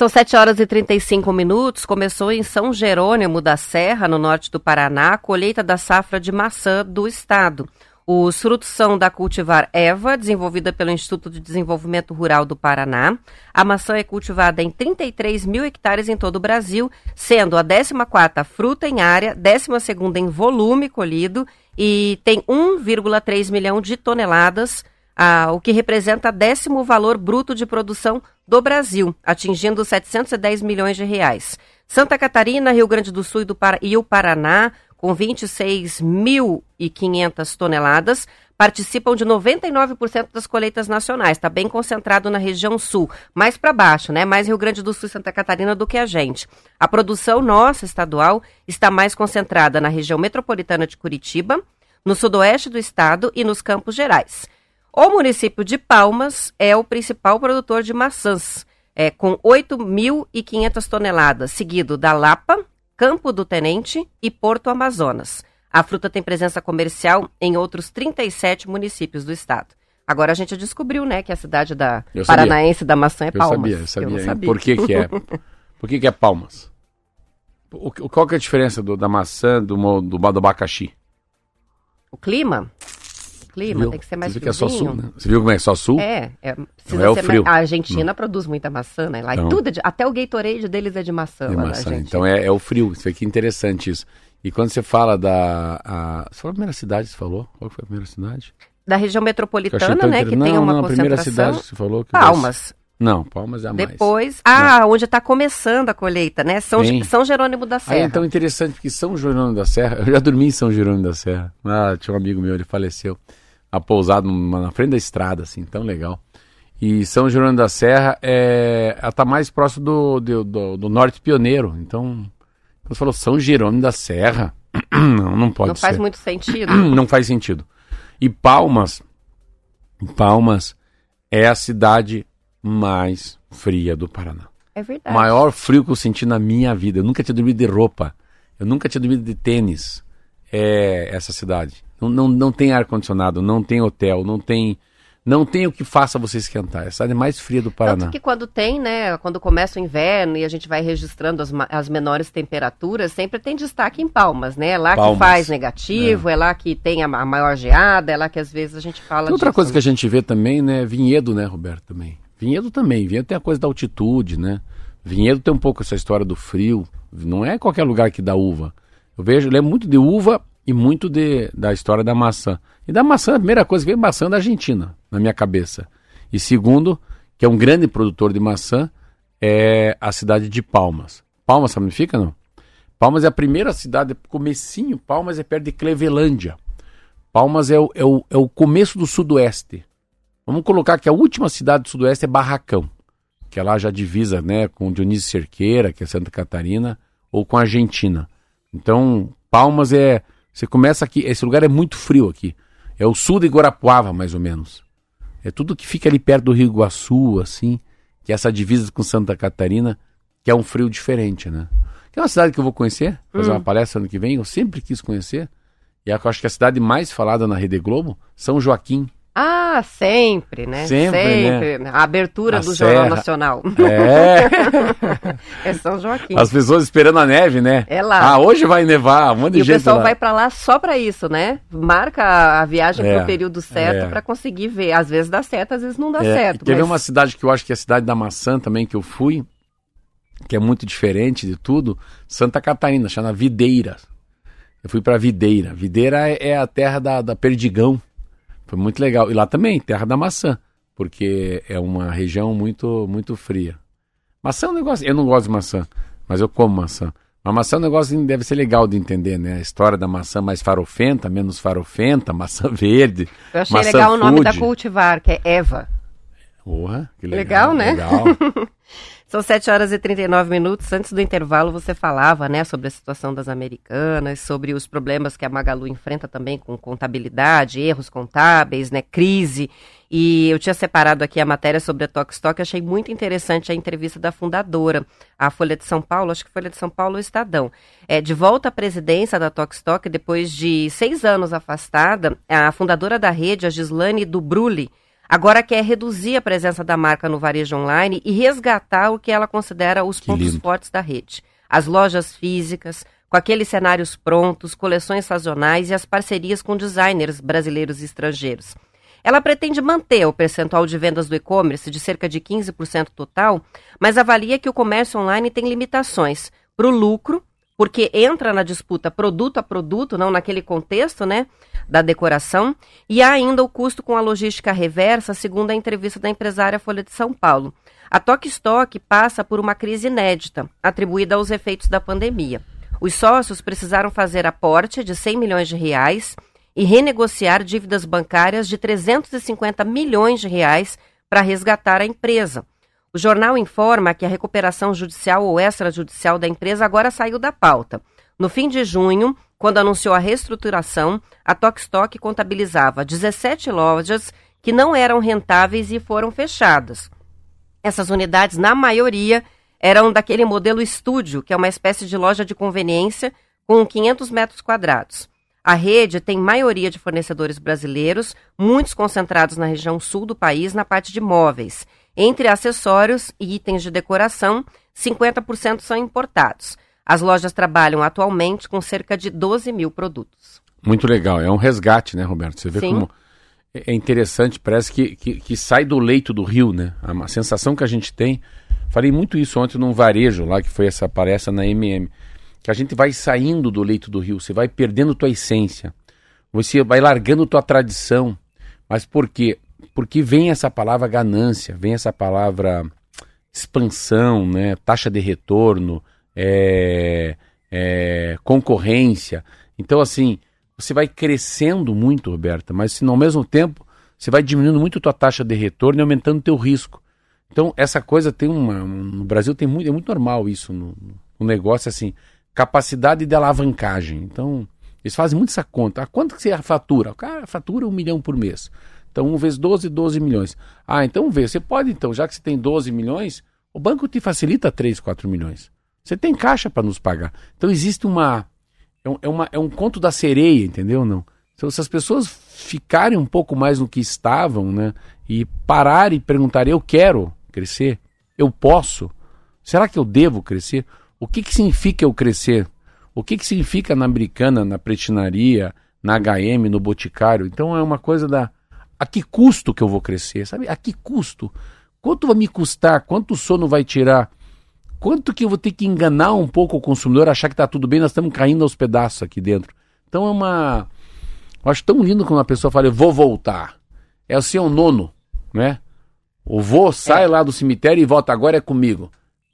São 7 horas e 35 minutos. Começou em São Jerônimo da Serra, no norte do Paraná, a colheita da safra de maçã do estado. Os frutos são da cultivar Eva, desenvolvida pelo Instituto de Desenvolvimento Rural do Paraná. A maçã é cultivada em 33 mil hectares em todo o Brasil, sendo a 14ª fruta em área, 12ª em volume colhido e tem 1,3 milhão de toneladas o que representa décimo valor bruto de produção do Brasil, atingindo 710 milhões de reais. Santa Catarina, Rio Grande do Sul e, e o Paraná, com 26.500 toneladas, participam de 99% das colheitas nacionais. Está bem concentrado na região sul, mais para baixo, né? Mais Rio Grande do Sul e Santa Catarina do que a gente. A produção nossa estadual está mais concentrada na região metropolitana de Curitiba, no sudoeste do estado e nos Campos Gerais. O município de Palmas é o principal produtor de maçãs, é, com 8.500 toneladas, seguido da Lapa, Campo do Tenente e Porto Amazonas. A fruta tem presença comercial em outros 37 municípios do estado. Agora a gente descobriu, né, que a cidade da Eu sabia. paranaense da maçã é Eu Palmas. sabia, eu sabia. hein? sabia. Por que que é? Por que que é palmas? O, qual que é a diferença do- da maçã do, do, do abacaxi? O clima? Clima tem que ser mais Você viu que é só friozinho. sul, né? Você viu como é só sul? É, é, precisa Não é o frio. mais- A Argentina produz muita maçã, né? Lá Então. tudo é de- até o Gatorade deles é de maçã. De maçã. Argentina. Então é, é o frio. Isso aqui é interessante isso. E quando você fala da. A... Você falou a primeira cidade, você falou? Qual foi a primeira cidade? Da região metropolitana, né? Que não, tem uma não, a primeira concentração. cidade que você falou. Que Palmas. Não, Palmas é a mais. Depois. Ah, onde está começando a colheita, né? São. São Jerônimo da Aí Serra. então interessante, porque São Jerônimo da Serra, eu já dormi em São Jerônimo da Serra. Ah, tinha um amigo meu, ele faleceu. A pousada na frente da estrada, assim, tão legal. E São Jerônimo da Serra é, ela tá mais próximo do, do, do- do Norte Pioneiro. Então, você falou São Jerônimo da Serra, não, não pode Não ser. faz muito sentido. Não faz sentido. E Palmas, Palmas é a cidade mais fria do Paraná. É verdade. Maior frio que eu senti na minha vida. Eu nunca tinha dormido de roupa. Eu nunca tinha dormido de tênis. É essa cidade. Não, não, não tem ar-condicionado, não tem hotel, não tem. Não tem o que faça você esquentar. É a cidade mais fria do Paraná. Tanto que quando tem, né, quando começa o inverno e a gente vai registrando as, as menores temperaturas, sempre tem destaque em Palmas, né? É lá Palmas. que faz negativo, é. lá que tem a, a maior geada, é lá que às vezes a gente fala Tem outra disso. coisa que a gente vê também, né? Vinhedo, né, Roberto? Também. Vinhedo também. Vinhedo tem a coisa da altitude, né? Vinhedo tem um pouco essa história do frio. Não é qualquer lugar que dá uva. Eu vejo, eu lembro muito de uva e muito de, da história da maçã. E da maçã, a primeira coisa que veio maçã da Argentina, na minha cabeça. E segundo, que é um grande produtor de maçã, é a cidade de Palmas. Palmas sabe onde fica, não? Palmas é a primeira cidade, comecinho, Palmas é perto de Clevelândia. Palmas é o, é o, é o começo do sudoeste. Vamos colocar que a última cidade do sudoeste é Barracão, que é lá já divisa né, com Dionísio Cerqueira, que é Santa Catarina, ou com a Argentina. Então, Palmas é. Você começa aqui. Esse lugar é muito frio aqui. É o sul de Guarapuava, mais ou menos. É tudo que fica ali perto do Rio Iguaçu, assim, que é essa divisa com Santa Catarina, que é um frio diferente, né? Que é uma cidade que eu vou conhecer, fazer uma palestra ano que vem, eu sempre quis conhecer. E é, eu acho que a cidade mais falada na Rede Globo, São Joaquim, Ah, sempre, né? Sempre, né? A abertura A do Jornal Serra. Nacional. É. é São Joaquim. As pessoas esperando a neve, né? É lá. Ah, hoje vai nevar, um monte de E o gente pessoal lá. vai pra lá só pra isso, né? Marca a viagem É, pro período certo é. pra conseguir ver. Às vezes dá certo, às vezes não dá É, certo. e ver mas- uma cidade que eu acho que é a cidade da maçã também, que eu fui, que é muito diferente de tudo? Santa Catarina, chama Videira. Eu fui pra Videira. Videira é, é a terra da, da Perdigão. Foi muito legal. E lá também, terra da maçã, porque é uma região muito, muito fria. Maçã é um negócio. Eu não gosto de maçã, mas eu como maçã. Mas maçã é um negócio que deve ser legal de entender, né? A história da maçã mais farofenta, menos farofenta, maçã verde. Eu achei legal o nome da food. cultivar, que é Eva. Porra, que Legal, legal. né? Legal. São 7 horas e 39 minutos. Antes do intervalo, você falava, né, sobre a situação das americanas, sobre os problemas que a Magalu enfrenta também com contabilidade, erros contábeis, né, crise. E eu tinha separado aqui a matéria sobre a Tokstok, achei muito interessante a entrevista da fundadora, a Folha de São Paulo, acho que Folha de São Paulo ou Estadão. É, de volta à presidência da Tokstok, depois de seis anos afastada, a fundadora da rede, a Gislane Dubrulli, agora quer reduzir a presença da marca no varejo online e resgatar o que ela considera os Que pontos lindo. fortes da rede. As lojas físicas, com aqueles cenários prontos, coleções sazonais e as parcerias com designers brasileiros e estrangeiros. Ela pretende manter o percentual de vendas do e-commerce de cerca de 15% total, mas avalia que o comércio online tem limitações para o lucro, porque entra na disputa produto a produto, não naquele contexto, né, da decoração, e há ainda o custo com a logística reversa, segundo a entrevista da empresária Folha de São Paulo. A Toque Stock passa por uma crise inédita, atribuída aos efeitos da pandemia. Os sócios precisaram fazer aporte de 100 milhões de reais e renegociar dívidas bancárias de 350 milhões de reais para resgatar a empresa. O jornal informa que a recuperação judicial ou extrajudicial da empresa agora saiu da pauta. No fim de junho, quando anunciou a reestruturação, a Tokstok contabilizava 17 lojas que não eram rentáveis e foram fechadas. Essas unidades, na maioria, eram daquele modelo estúdio, que é uma espécie de loja de conveniência com 500 metros quadrados. A rede tem maioria de fornecedores brasileiros, muitos concentrados na região sul do país, na parte de móveis. Entre acessórios e itens de decoração, 50% são importados. As lojas trabalham atualmente com cerca de 12 mil produtos. Muito legal. É um resgate, né, Roberto? Você vê Sim. como é é interessante, parece que, que, que sai do leito do rio, né? A sensação que a gente tem. Falei muito isso ontem num varejo lá, que foi essa palestra na MM. Que a gente vai saindo do leito do rio, você vai perdendo tua essência. Você vai largando tua tradição. Mas por quê? Porque vem essa palavra ganância, vem essa palavra expansão, né? taxa de retorno, é, é, concorrência. Então, assim, você vai crescendo muito, Roberta, mas se ao mesmo tempo você vai diminuindo muito tua taxa de retorno e aumentando teu risco. Então, essa coisa tem uma. No Brasil tem muito, é muito normal isso no, no negócio, assim, capacidade de alavancagem. Então, eles fazem muito essa conta. Ah, quanto que você fatura? O cara fatura um milhão por mês. Então, um vezes 12, 12 milhões. Ah, então vê, você pode, então, já que você tem 12 milhões, o banco te facilita 3, 4 milhões. Você tem caixa para nos pagar. Então, existe uma. É é uma, é um conto da sereia, entendeu? Não. Então, se as pessoas ficarem um pouco mais no que estavam, né? E pararem e perguntarem, eu quero crescer? Eu posso? Será que eu devo crescer? O que, que significa eu crescer? O que, que significa na americana, na pretinaria, na HM, no boticário? Então é uma coisa da. A que custo que eu vou crescer? Sabe? A que custo? Quanto vai me custar? Quanto sono vai tirar? Quanto que eu vou ter que enganar um pouco o consumidor, achar que está tudo bem, nós estamos caindo aos pedaços aqui dentro. Então é uma. Eu acho tão lindo quando uma pessoa fala, eu vou voltar. É o seu nono, né? O vô sai lá do cemitério e volta, agora é comigo.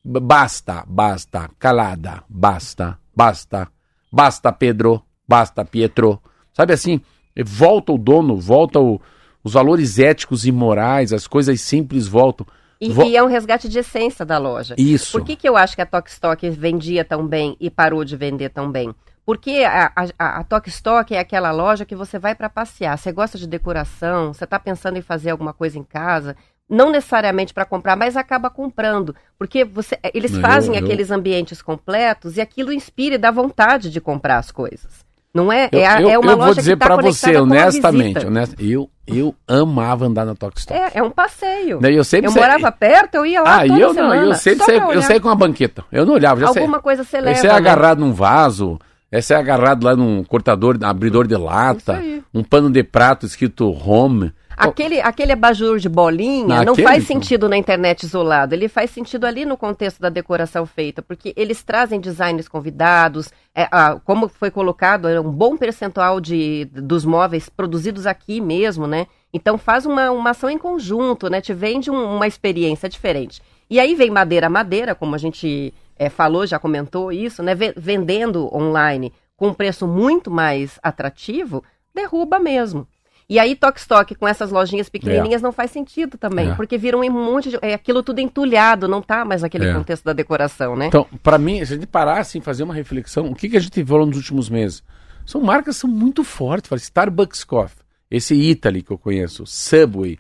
Basta, basta, calada, basta, basta, basta Pedro, basta Pietro. Sabe assim, volta o dono, volta o- os valores éticos e morais, as coisas simples voltam. E, Vo- e é um resgate de essência da loja. Isso. Por que, que eu acho que a Tok Stock vendia tão bem e parou de vender tão bem? Porque a, a, a Tok Stock é aquela loja que você vai para passear. Você gosta de decoração, você está pensando em fazer alguma coisa em casa, não necessariamente para comprar, mas acaba comprando. Porque você, eles Não, fazem eu- aqueles ambientes completos e aquilo inspira e dá vontade de comprar as coisas. Não é? Eu, é, a- é uma eu vou dizer tá pra você, honestamente, honest- eu, eu amava andar na Stock. É, é um passeio. Eu sempre eu sa- morava perto, eu ia lá Ah, toda eu não, semana. eu sempre pra eu com uma banqueta. Eu não olhava, já sei. Alguma coisa você leva, Esse é né? agarrado num vaso, esse é agarrado lá num cortador, abridor de lata, um pano de prato escrito home. Aquele, aquele abajur de bolinha Não, não faz sentido na internet isolado. Ele faz sentido ali no contexto da decoração feita, porque eles trazem designers convidados, é, ah, como foi colocado, é um bom percentual de, dos móveis produzidos aqui mesmo, né? Então faz uma, uma ação em conjunto, né? Te vende um- uma experiência diferente. E aí vem madeira a madeira, como a gente é, falou, já comentou isso, né? Ve- Vendendo online com um preço muito mais atrativo, derruba mesmo. E aí, Stock com essas lojinhas pequenininhas não faz sentido também, É. porque viram um monte de. É aquilo tudo entulhado, não tá mais naquele É. contexto da decoração, né? Então, pra mim, se a gente parar assim, fazer uma reflexão, o que, que a gente falou nos últimos meses? São marcas que são muito fortes, fala, Starbucks Coffee, esse Italy que eu conheço, Subway,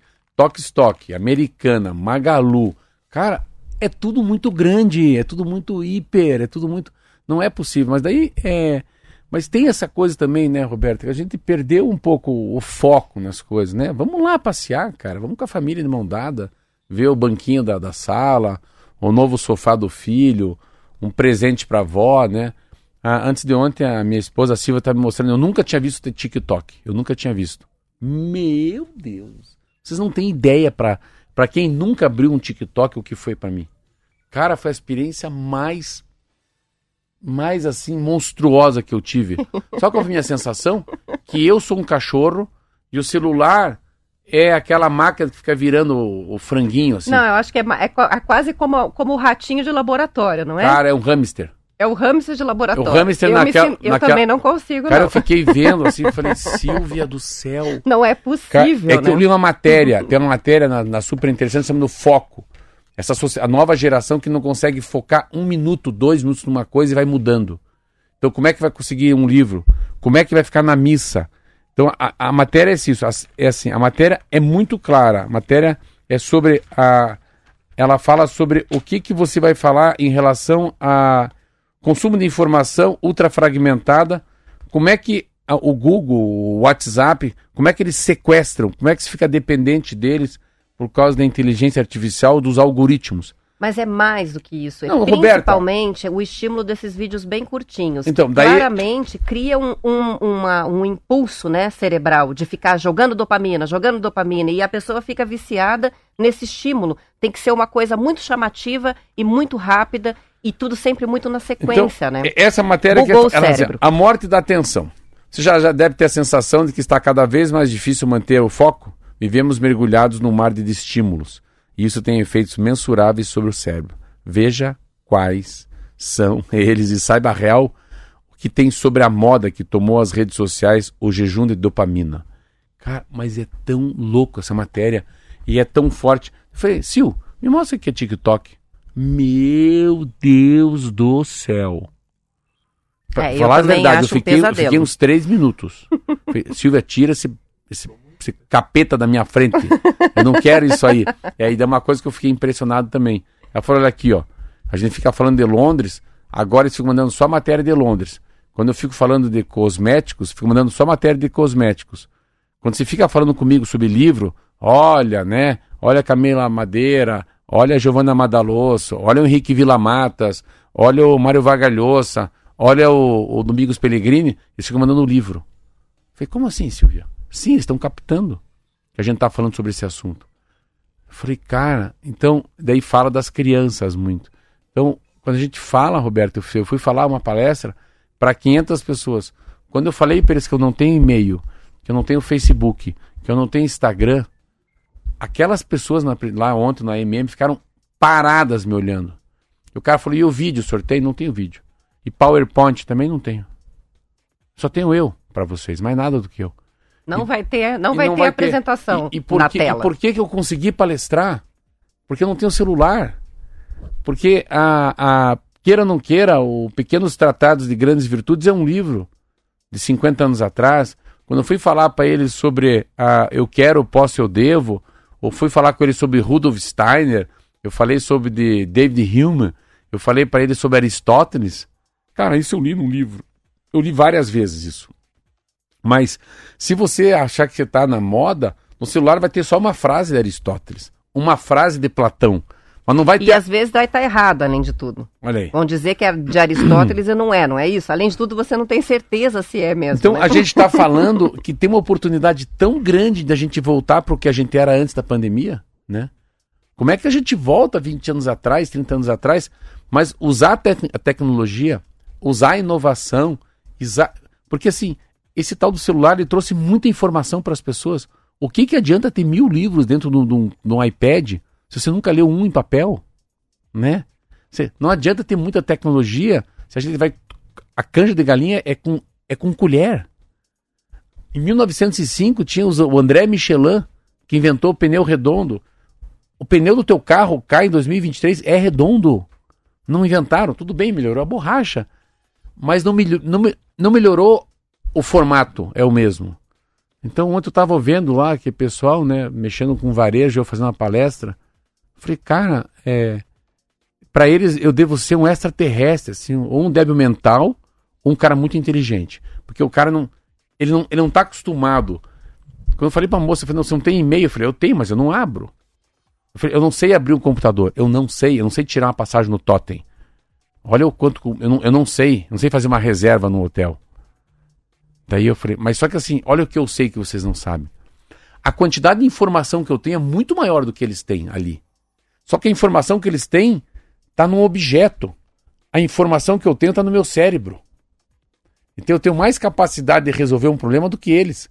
Stock, Americana, Magalu. Cara, é tudo muito grande, é tudo muito hiper, é tudo muito. Não é possível, mas daí é. Mas tem essa coisa também, né, Roberto, que a gente perdeu um pouco o foco nas coisas, né? Vamos lá passear, cara, vamos com a família de mão dada, ver o banquinho da, da sala, o novo sofá do filho, um presente pra avó, né? Ah, antes de ontem, a minha esposa a Silvia estava me mostrando, eu nunca tinha visto TikTok, eu nunca tinha visto. Meu Deus! Vocês não têm ideia pra para quem nunca abriu um TikTok o que foi pra mim. Cara, foi a experiência mais mais assim monstruosa que eu tive. Sabe qual foi a minha sensação? Que eu sou um cachorro e o celular é aquela máquina que fica virando o, o franguinho assim. Não, eu acho que é, é é quase como, como o ratinho de laboratório, não é? Cara, é um hamster. é o hamster de laboratório. o hamster eu naquela- eu naquela- também não consigo, Cara, não. eu fiquei vendo assim, falei, Silvia do céu. Não é Cara, possível, é que né? eu li uma matéria, tem uma matéria na, na super interessante chamando Foco. Essa a nova geração que não consegue focar um minuto, dois minutos numa coisa e vai mudando. Então, como é que vai conseguir um livro? Como é que vai ficar na missa? Então, a, a matéria é isso. as- É assim, a matéria é muito clara. A matéria é sobre a. Ela fala sobre o que, que você vai falar em relação a consumo de informação ultrafragmentada. Como é que a- o Google, o WhatsApp, como é que eles sequestram? Como é que se fica dependente deles por causa da inteligência artificial, dos algoritmos? Mas é mais do que isso. É Não, Roberta. principalmente o estímulo desses vídeos bem curtinhos. Então, que daí- Claramente cria um, um, uma- um impulso né, cerebral de ficar jogando dopamina, jogando dopamina, e a pessoa fica viciada nesse estímulo. Tem que ser uma coisa muito chamativa e muito rápida, e tudo sempre muito na sequência, né? e- Essa matéria que Bugou o ela diz, cérebro. a morte da atenção. Você já, já deve ter a sensação de que está cada vez mais difícil manter o foco. Vivemos mergulhados num mar de estímulos. E isso tem efeitos mensuráveis sobre o cérebro. Veja quais são eles e saiba a real o que tem sobre a moda que tomou as redes sociais o jejum de dopamina. Cara, mas é tão louco essa matéria e é tão forte. Eu falei, Sil, me mostra o que é TikTok. Meu Deus do céu. Pra É, falar a verdade, eu acho um fiquei, eu fiquei uns três minutos. Silvia, tira esse, esse, esse capeta da minha frente. Eu não quero isso aí. E aí dá uma coisa que eu fiquei impressionado também. Ela falou, olha aqui, ó. A gente fica falando de Londres, agora eles ficam mandando só matéria de Londres. Quando eu fico falando de cosméticos, fico mandando só matéria de cosméticos. Quando você fica falando comigo sobre livro, olha, né? Olha a Camila Madeira, olha a Giovanna Madaloso, olha o Henrique Villamatas, olha o Mário Vargalhosa, olha o, o Domingos Pellegrini, eles ficam mandando livro. Eu falei, como assim, Silvia? Sim, eles estão captando que a gente está falando sobre esse assunto. Eu falei, cara, então, daí fala das crianças muito. Então, quando a gente fala, Roberto, eu fui- falar uma palestra para 500 pessoas. Quando eu falei para eles que eu não tenho e-mail, que eu não tenho Facebook, que eu não tenho Instagram, aquelas pessoas na- lá ontem na MM ficaram paradas me olhando. E o cara falou, e o vídeo, sorteio? Não tenho vídeo. E PowerPoint também não tenho. Só tenho eu para vocês, mais nada do que eu. Não vai ter, não E vai ter apresentação E, e por na que, tela. E por que, que eu consegui palestrar? Porque eu não tenho celular. Porque a, a queira ou não queira, o Pequenos Tratados de Grandes Virtudes é um livro de 50 anos atrás. Quando eu fui falar para eles sobre a eu quero, posso, eu devo, ou fui falar com eles sobre Rudolf Steiner, eu falei sobre de David Hume, eu falei para eles sobre Aristóteles. Cara, isso eu li num livro. Eu li várias vezes isso. Mas se você achar que você está na moda, no celular vai ter só uma frase de Aristóteles, uma frase de Platão. Mas não vai E ter. às vezes vai estar errado, além de tudo. Olha aí. Vão dizer que é de Aristóteles e não é, não é isso? Além de tudo, você não tem certeza se é mesmo. Então né? a gente está falando que tem uma oportunidade tão grande da gente voltar para o que a gente era antes da pandemia, né? Como é que a gente volta 20 anos atrás, 30 anos atrás, mas usar a, tec- a tecnologia, usar a inovação, isa- porque assim, esse tal do celular ele trouxe muita informação para as pessoas. O que, que adianta ter mil livros dentro de um- iPad se você nunca leu um em papel, né? Você- não adianta ter muita tecnologia se a gente vai a canja de galinha é com, é com colher. Em 1905 tinha o André Michelin, que inventou o pneu redondo. O pneu do teu carro cai em 2023 é redondo. Não inventaram, tudo bem, melhorou a borracha. Mas não, não, não melhorou o formato, é o mesmo. Então ontem eu estava vendo lá que pessoal, né, mexendo com varejo, eu fazendo uma palestra. Falei, cara, é, para eles eu devo ser um extraterrestre, assim, ou um débil mental, ou um cara muito inteligente. Porque o cara não. Ele não, ele não tá acostumado. Quando eu falei pra moça, eu falei, não, você não tem e-mail? Eu falei, eu tenho, mas eu não abro. Eu falei, eu não sei abrir um computador. Eu não sei, eu não sei tirar uma passagem no totem. Olha o quanto. Eu não, eu não sei, não sei fazer uma reserva no hotel. Daí eu falei, mas só que assim, olha o que eu sei que vocês não sabem. A quantidade de informação que eu tenho é muito maior do que eles têm ali. Só que a informação que eles têm está num objeto. A informação que eu tenho está no meu cérebro. Então eu tenho mais capacidade de resolver um problema do que eles.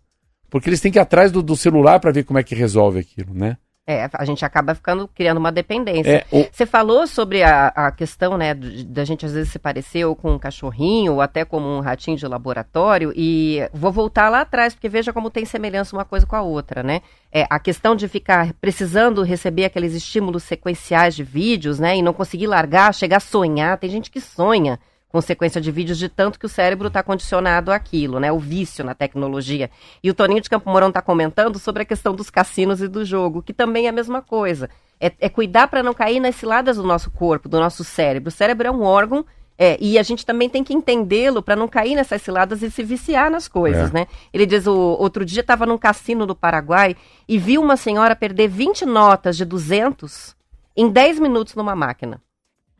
Porque eles têm que ir atrás do, do celular para ver como é que resolve aquilo, né? É, a gente acaba ficando criando uma dependência. É, o- Você falou sobre a, a questão, né, da gente às vezes se parecer ou com um cachorrinho ou até como um ratinho de laboratório e vou voltar lá atrás porque veja como tem semelhança uma coisa com a outra, né? É, a questão de ficar precisando receber aqueles estímulos sequenciais de vídeos, né, e não conseguir largar, chegar a sonhar. Tem gente que sonha com sequência de vídeos de tanto que o cérebro está condicionado àquilo, né? O vício na tecnologia. E o Toninho de Campo Mourão está comentando sobre a questão dos cassinos e do jogo, que também é a mesma coisa. É, é cuidar para não cair nas ciladas do nosso corpo, do nosso cérebro. O cérebro é um órgão é, e a gente também tem que entendê-lo para não cair nessas ciladas e se viciar nas coisas, É. né? Ele diz, o outro dia estava num cassino no Paraguai e viu uma senhora perder 20 notas de 200 em 10 minutos numa máquina.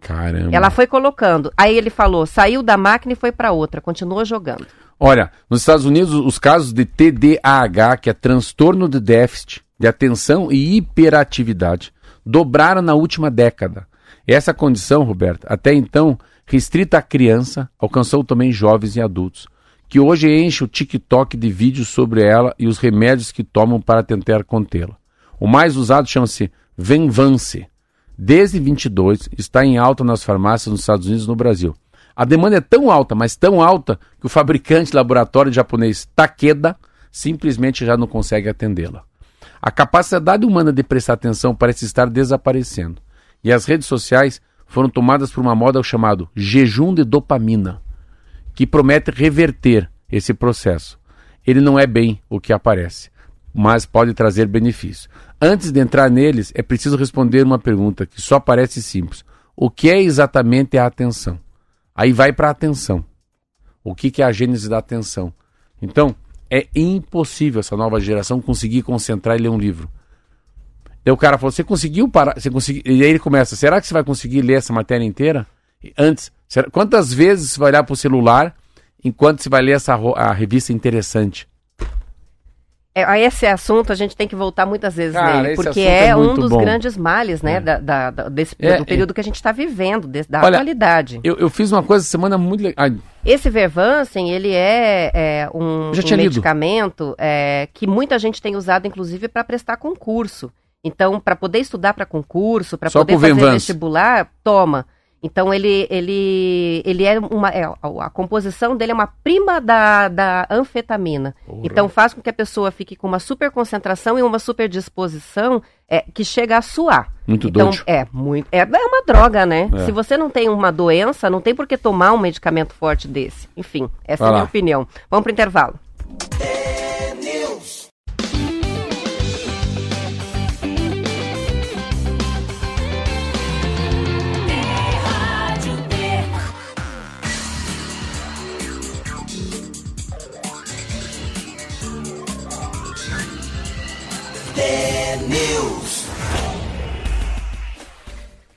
Caramba. Ela foi colocando. Aí ele falou, saiu da máquina e foi para outra, continuou jogando. Olha, nos Estados Unidos, os casos de TDAH, que é transtorno de déficit de atenção e hiperatividade, dobraram na última década. Essa condição, Roberto, até então restrita à criança, alcançou também jovens e adultos, que hoje enche o TikTok de vídeos sobre ela e os remédios que tomam para tentar contê-la. O mais usado chama-se Venvance. Desde 22 está em alta nas farmácias nos Estados Unidos e no Brasil. A demanda é tão alta, mas tão alta, que o fabricante laboratório japonês Takeda simplesmente já não consegue atendê-la. A capacidade humana de prestar atenção parece estar desaparecendo. E as redes sociais foram tomadas por uma moda chamado jejum de dopamina, que promete reverter esse processo. Ele não é bem o que aparece, mas pode trazer benefício. Antes de entrar neles, é preciso responder uma pergunta que só parece simples: o que é exatamente a atenção? Aí vai para a atenção. O que, que é a gênese da atenção? Então, é impossível essa nova geração conseguir concentrar e ler um livro. Daí o cara falou: Você conseguiu parar? Você conseguiu... E aí ele começa: Será que você vai conseguir ler essa matéria inteira? E Antes, será- quantas vezes você vai olhar para o celular enquanto você vai ler essa a revista interessante? É, a esse assunto a gente tem que voltar muitas vezes Cara, nele, porque é é, um dos bom. grandes males, né, É. da, da- da- desse, É, do período que a gente está vivendo, desse- da Olha, atualidade. Eu, eu fiz uma coisa essa semana muito legal. Esse Vervancen, ele é, é, um, um medicamento é, que muita gente tem usado, inclusive, para prestar concurso. Então, para poder estudar para concurso, para poder fazer Venvance. vestibular, toma. Então, ele, ele, ele é uma. é, a, composição dele é uma prima da, da anfetamina. Porra. Então, faz com que a pessoa fique com uma super concentração e uma super disposição é, que chega a suar. Muito Então, doido. é muito. É, é uma droga, né? É. Se você não tem uma doença, não tem por que tomar um medicamento forte desse. Enfim, essa Vai é a lá. minha opinião. Vamos pro intervalo.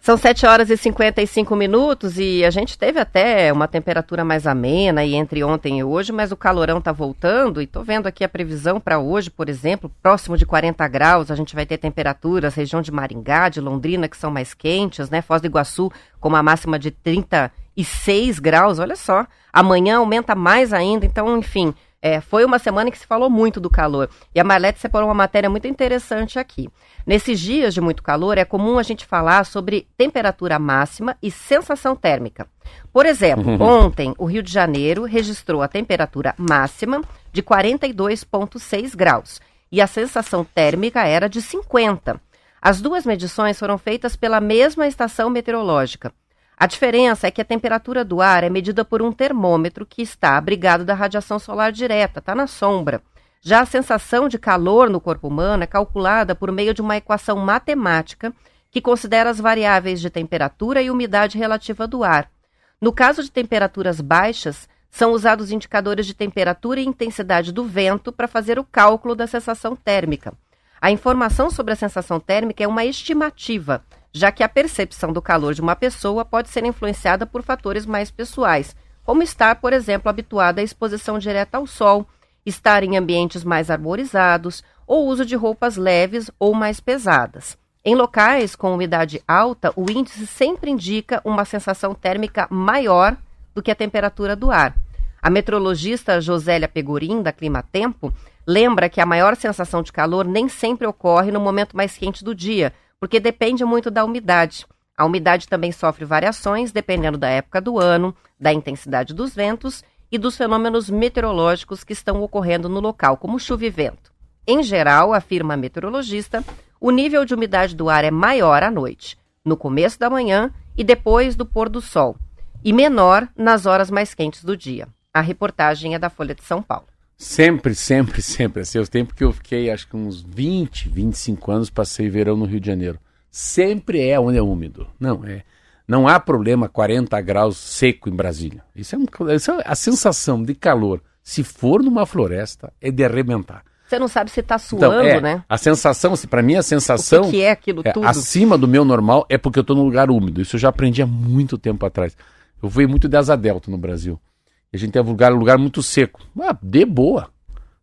São 7 horas e 55 minutos e a gente teve até uma temperatura mais amena e entre ontem e hoje, mas o calorão está voltando e estou vendo aqui a previsão para hoje, por exemplo, próximo de 40 graus, a gente vai ter temperaturas, região de Maringá, de Londrina, que são mais quentes, né? Foz do Iguaçu com uma máxima de 36 graus, olha só. Amanhã aumenta mais ainda, então, enfim, é, foi uma semana em que se falou muito do calor. E a Marlete separou uma matéria muito interessante aqui. Nesses dias de muito calor, é comum a gente falar sobre temperatura máxima e sensação térmica. Por exemplo, uhum. ontem o Rio de Janeiro registrou a temperatura máxima de 42,6 graus e a sensação térmica era de 50. As duas medições foram feitas pela mesma estação meteorológica. A diferença é que a temperatura do ar é medida por um termômetro que está abrigado da radiação solar direta, está na sombra. Já a sensação de calor no corpo humano é calculada por meio de uma equação matemática que considera as variáveis de temperatura e umidade relativa do ar. No caso de temperaturas baixas, são usados indicadores de temperatura e intensidade do vento para fazer o cálculo da sensação térmica. A informação sobre a sensação térmica é uma estimativa já que a percepção do calor de uma pessoa pode ser influenciada por fatores mais pessoais, como estar, por exemplo, habituada à exposição direta ao sol, estar em ambientes mais arborizados ou uso de roupas leves ou mais pesadas. Em locais com umidade alta, o índice sempre indica uma sensação térmica maior do que a temperatura do ar. A meteorologista Josélia Pegorim, da Clima Tempo, lembra que a maior sensação de calor nem sempre ocorre no momento mais quente do dia, porque depende muito da umidade. A umidade também sofre variações dependendo da época do ano, da intensidade dos ventos e dos fenômenos meteorológicos que estão ocorrendo no local, como chuva e vento. Em geral, afirma a meteorologista, o nível de umidade do ar é maior à noite, no começo da manhã e depois do pôr do sol, e menor nas horas mais quentes do dia. A reportagem é da Folha de São Paulo. Sempre, sempre, sempre. Assim, o tempo que eu fiquei, acho que uns 20, 25 anos, passei verão no Rio de Janeiro. Sempre é onde é úmido. Não, é. Não há problema 40 graus seco em Brasília. Isso é, um, isso é a sensação de calor. Se for numa floresta, é de arrebentar. Você não sabe se está então, suando, então, é, né? A sensação, para mim a sensação. O que, que é aquilo é, tudo? Acima do meu normal é porque eu estou num lugar úmido. Isso eu já aprendi há muito tempo atrás. Eu fui muito de asa delta no Brasil. A gente tem lugar, lugar muito seco. Ah, de boa.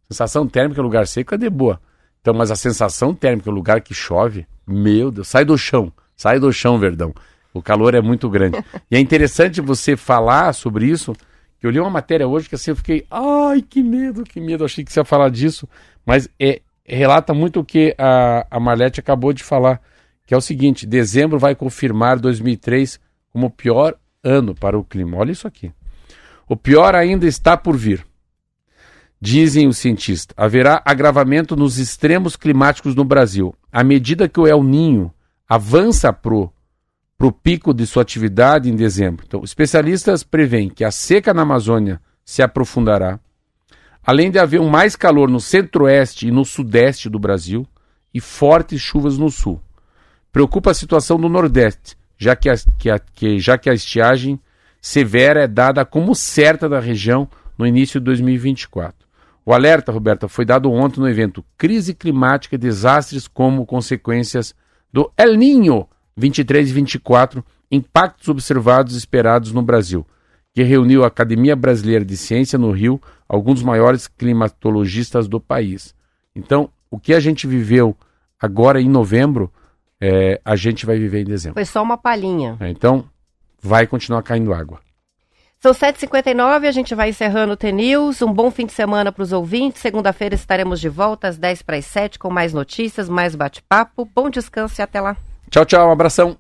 Sensação térmica lugar seco é de boa. Então, mas a sensação térmica lugar que chove, meu Deus, sai do chão. Sai do chão, Verdão. O calor é muito grande. e é interessante você falar sobre isso, que eu li uma matéria hoje que assim eu fiquei, ai, que medo, que medo, achei que você ia falar disso, mas é, relata muito o que a, a Marlete acabou de falar, que é o seguinte, dezembro vai confirmar 2003 como o pior ano para o clima. Olha isso aqui. O pior ainda está por vir. Dizem os cientistas, haverá agravamento nos extremos climáticos no Brasil. À medida que o El Ninho avança para o pico de sua atividade em dezembro. Então, especialistas preveem que a seca na Amazônia se aprofundará, além de haver mais calor no centro-oeste e no sudeste do Brasil e fortes chuvas no sul. Preocupa a situação do Nordeste, já que a, que a, que, já que a estiagem severa é dada como certa da região no início de 2024. O alerta, Roberta, foi dado ontem no evento Crise Climática e Desastres como consequências do El Ninho 23 e 24, impactos observados e esperados no Brasil, que reuniu a Academia Brasileira de Ciência no Rio, alguns dos maiores climatologistas do país. Então, o que a gente viveu agora em novembro, é, a gente vai viver em dezembro. Foi só uma palhinha. É, então, vai continuar caindo água. São 7h59, a gente vai encerrando o TNews. Um bom fim de semana para os ouvintes. Segunda-feira estaremos de volta às 10 para as 7 com mais notícias, mais bate-papo. Bom descanso e até lá. Tchau, tchau. Um abração.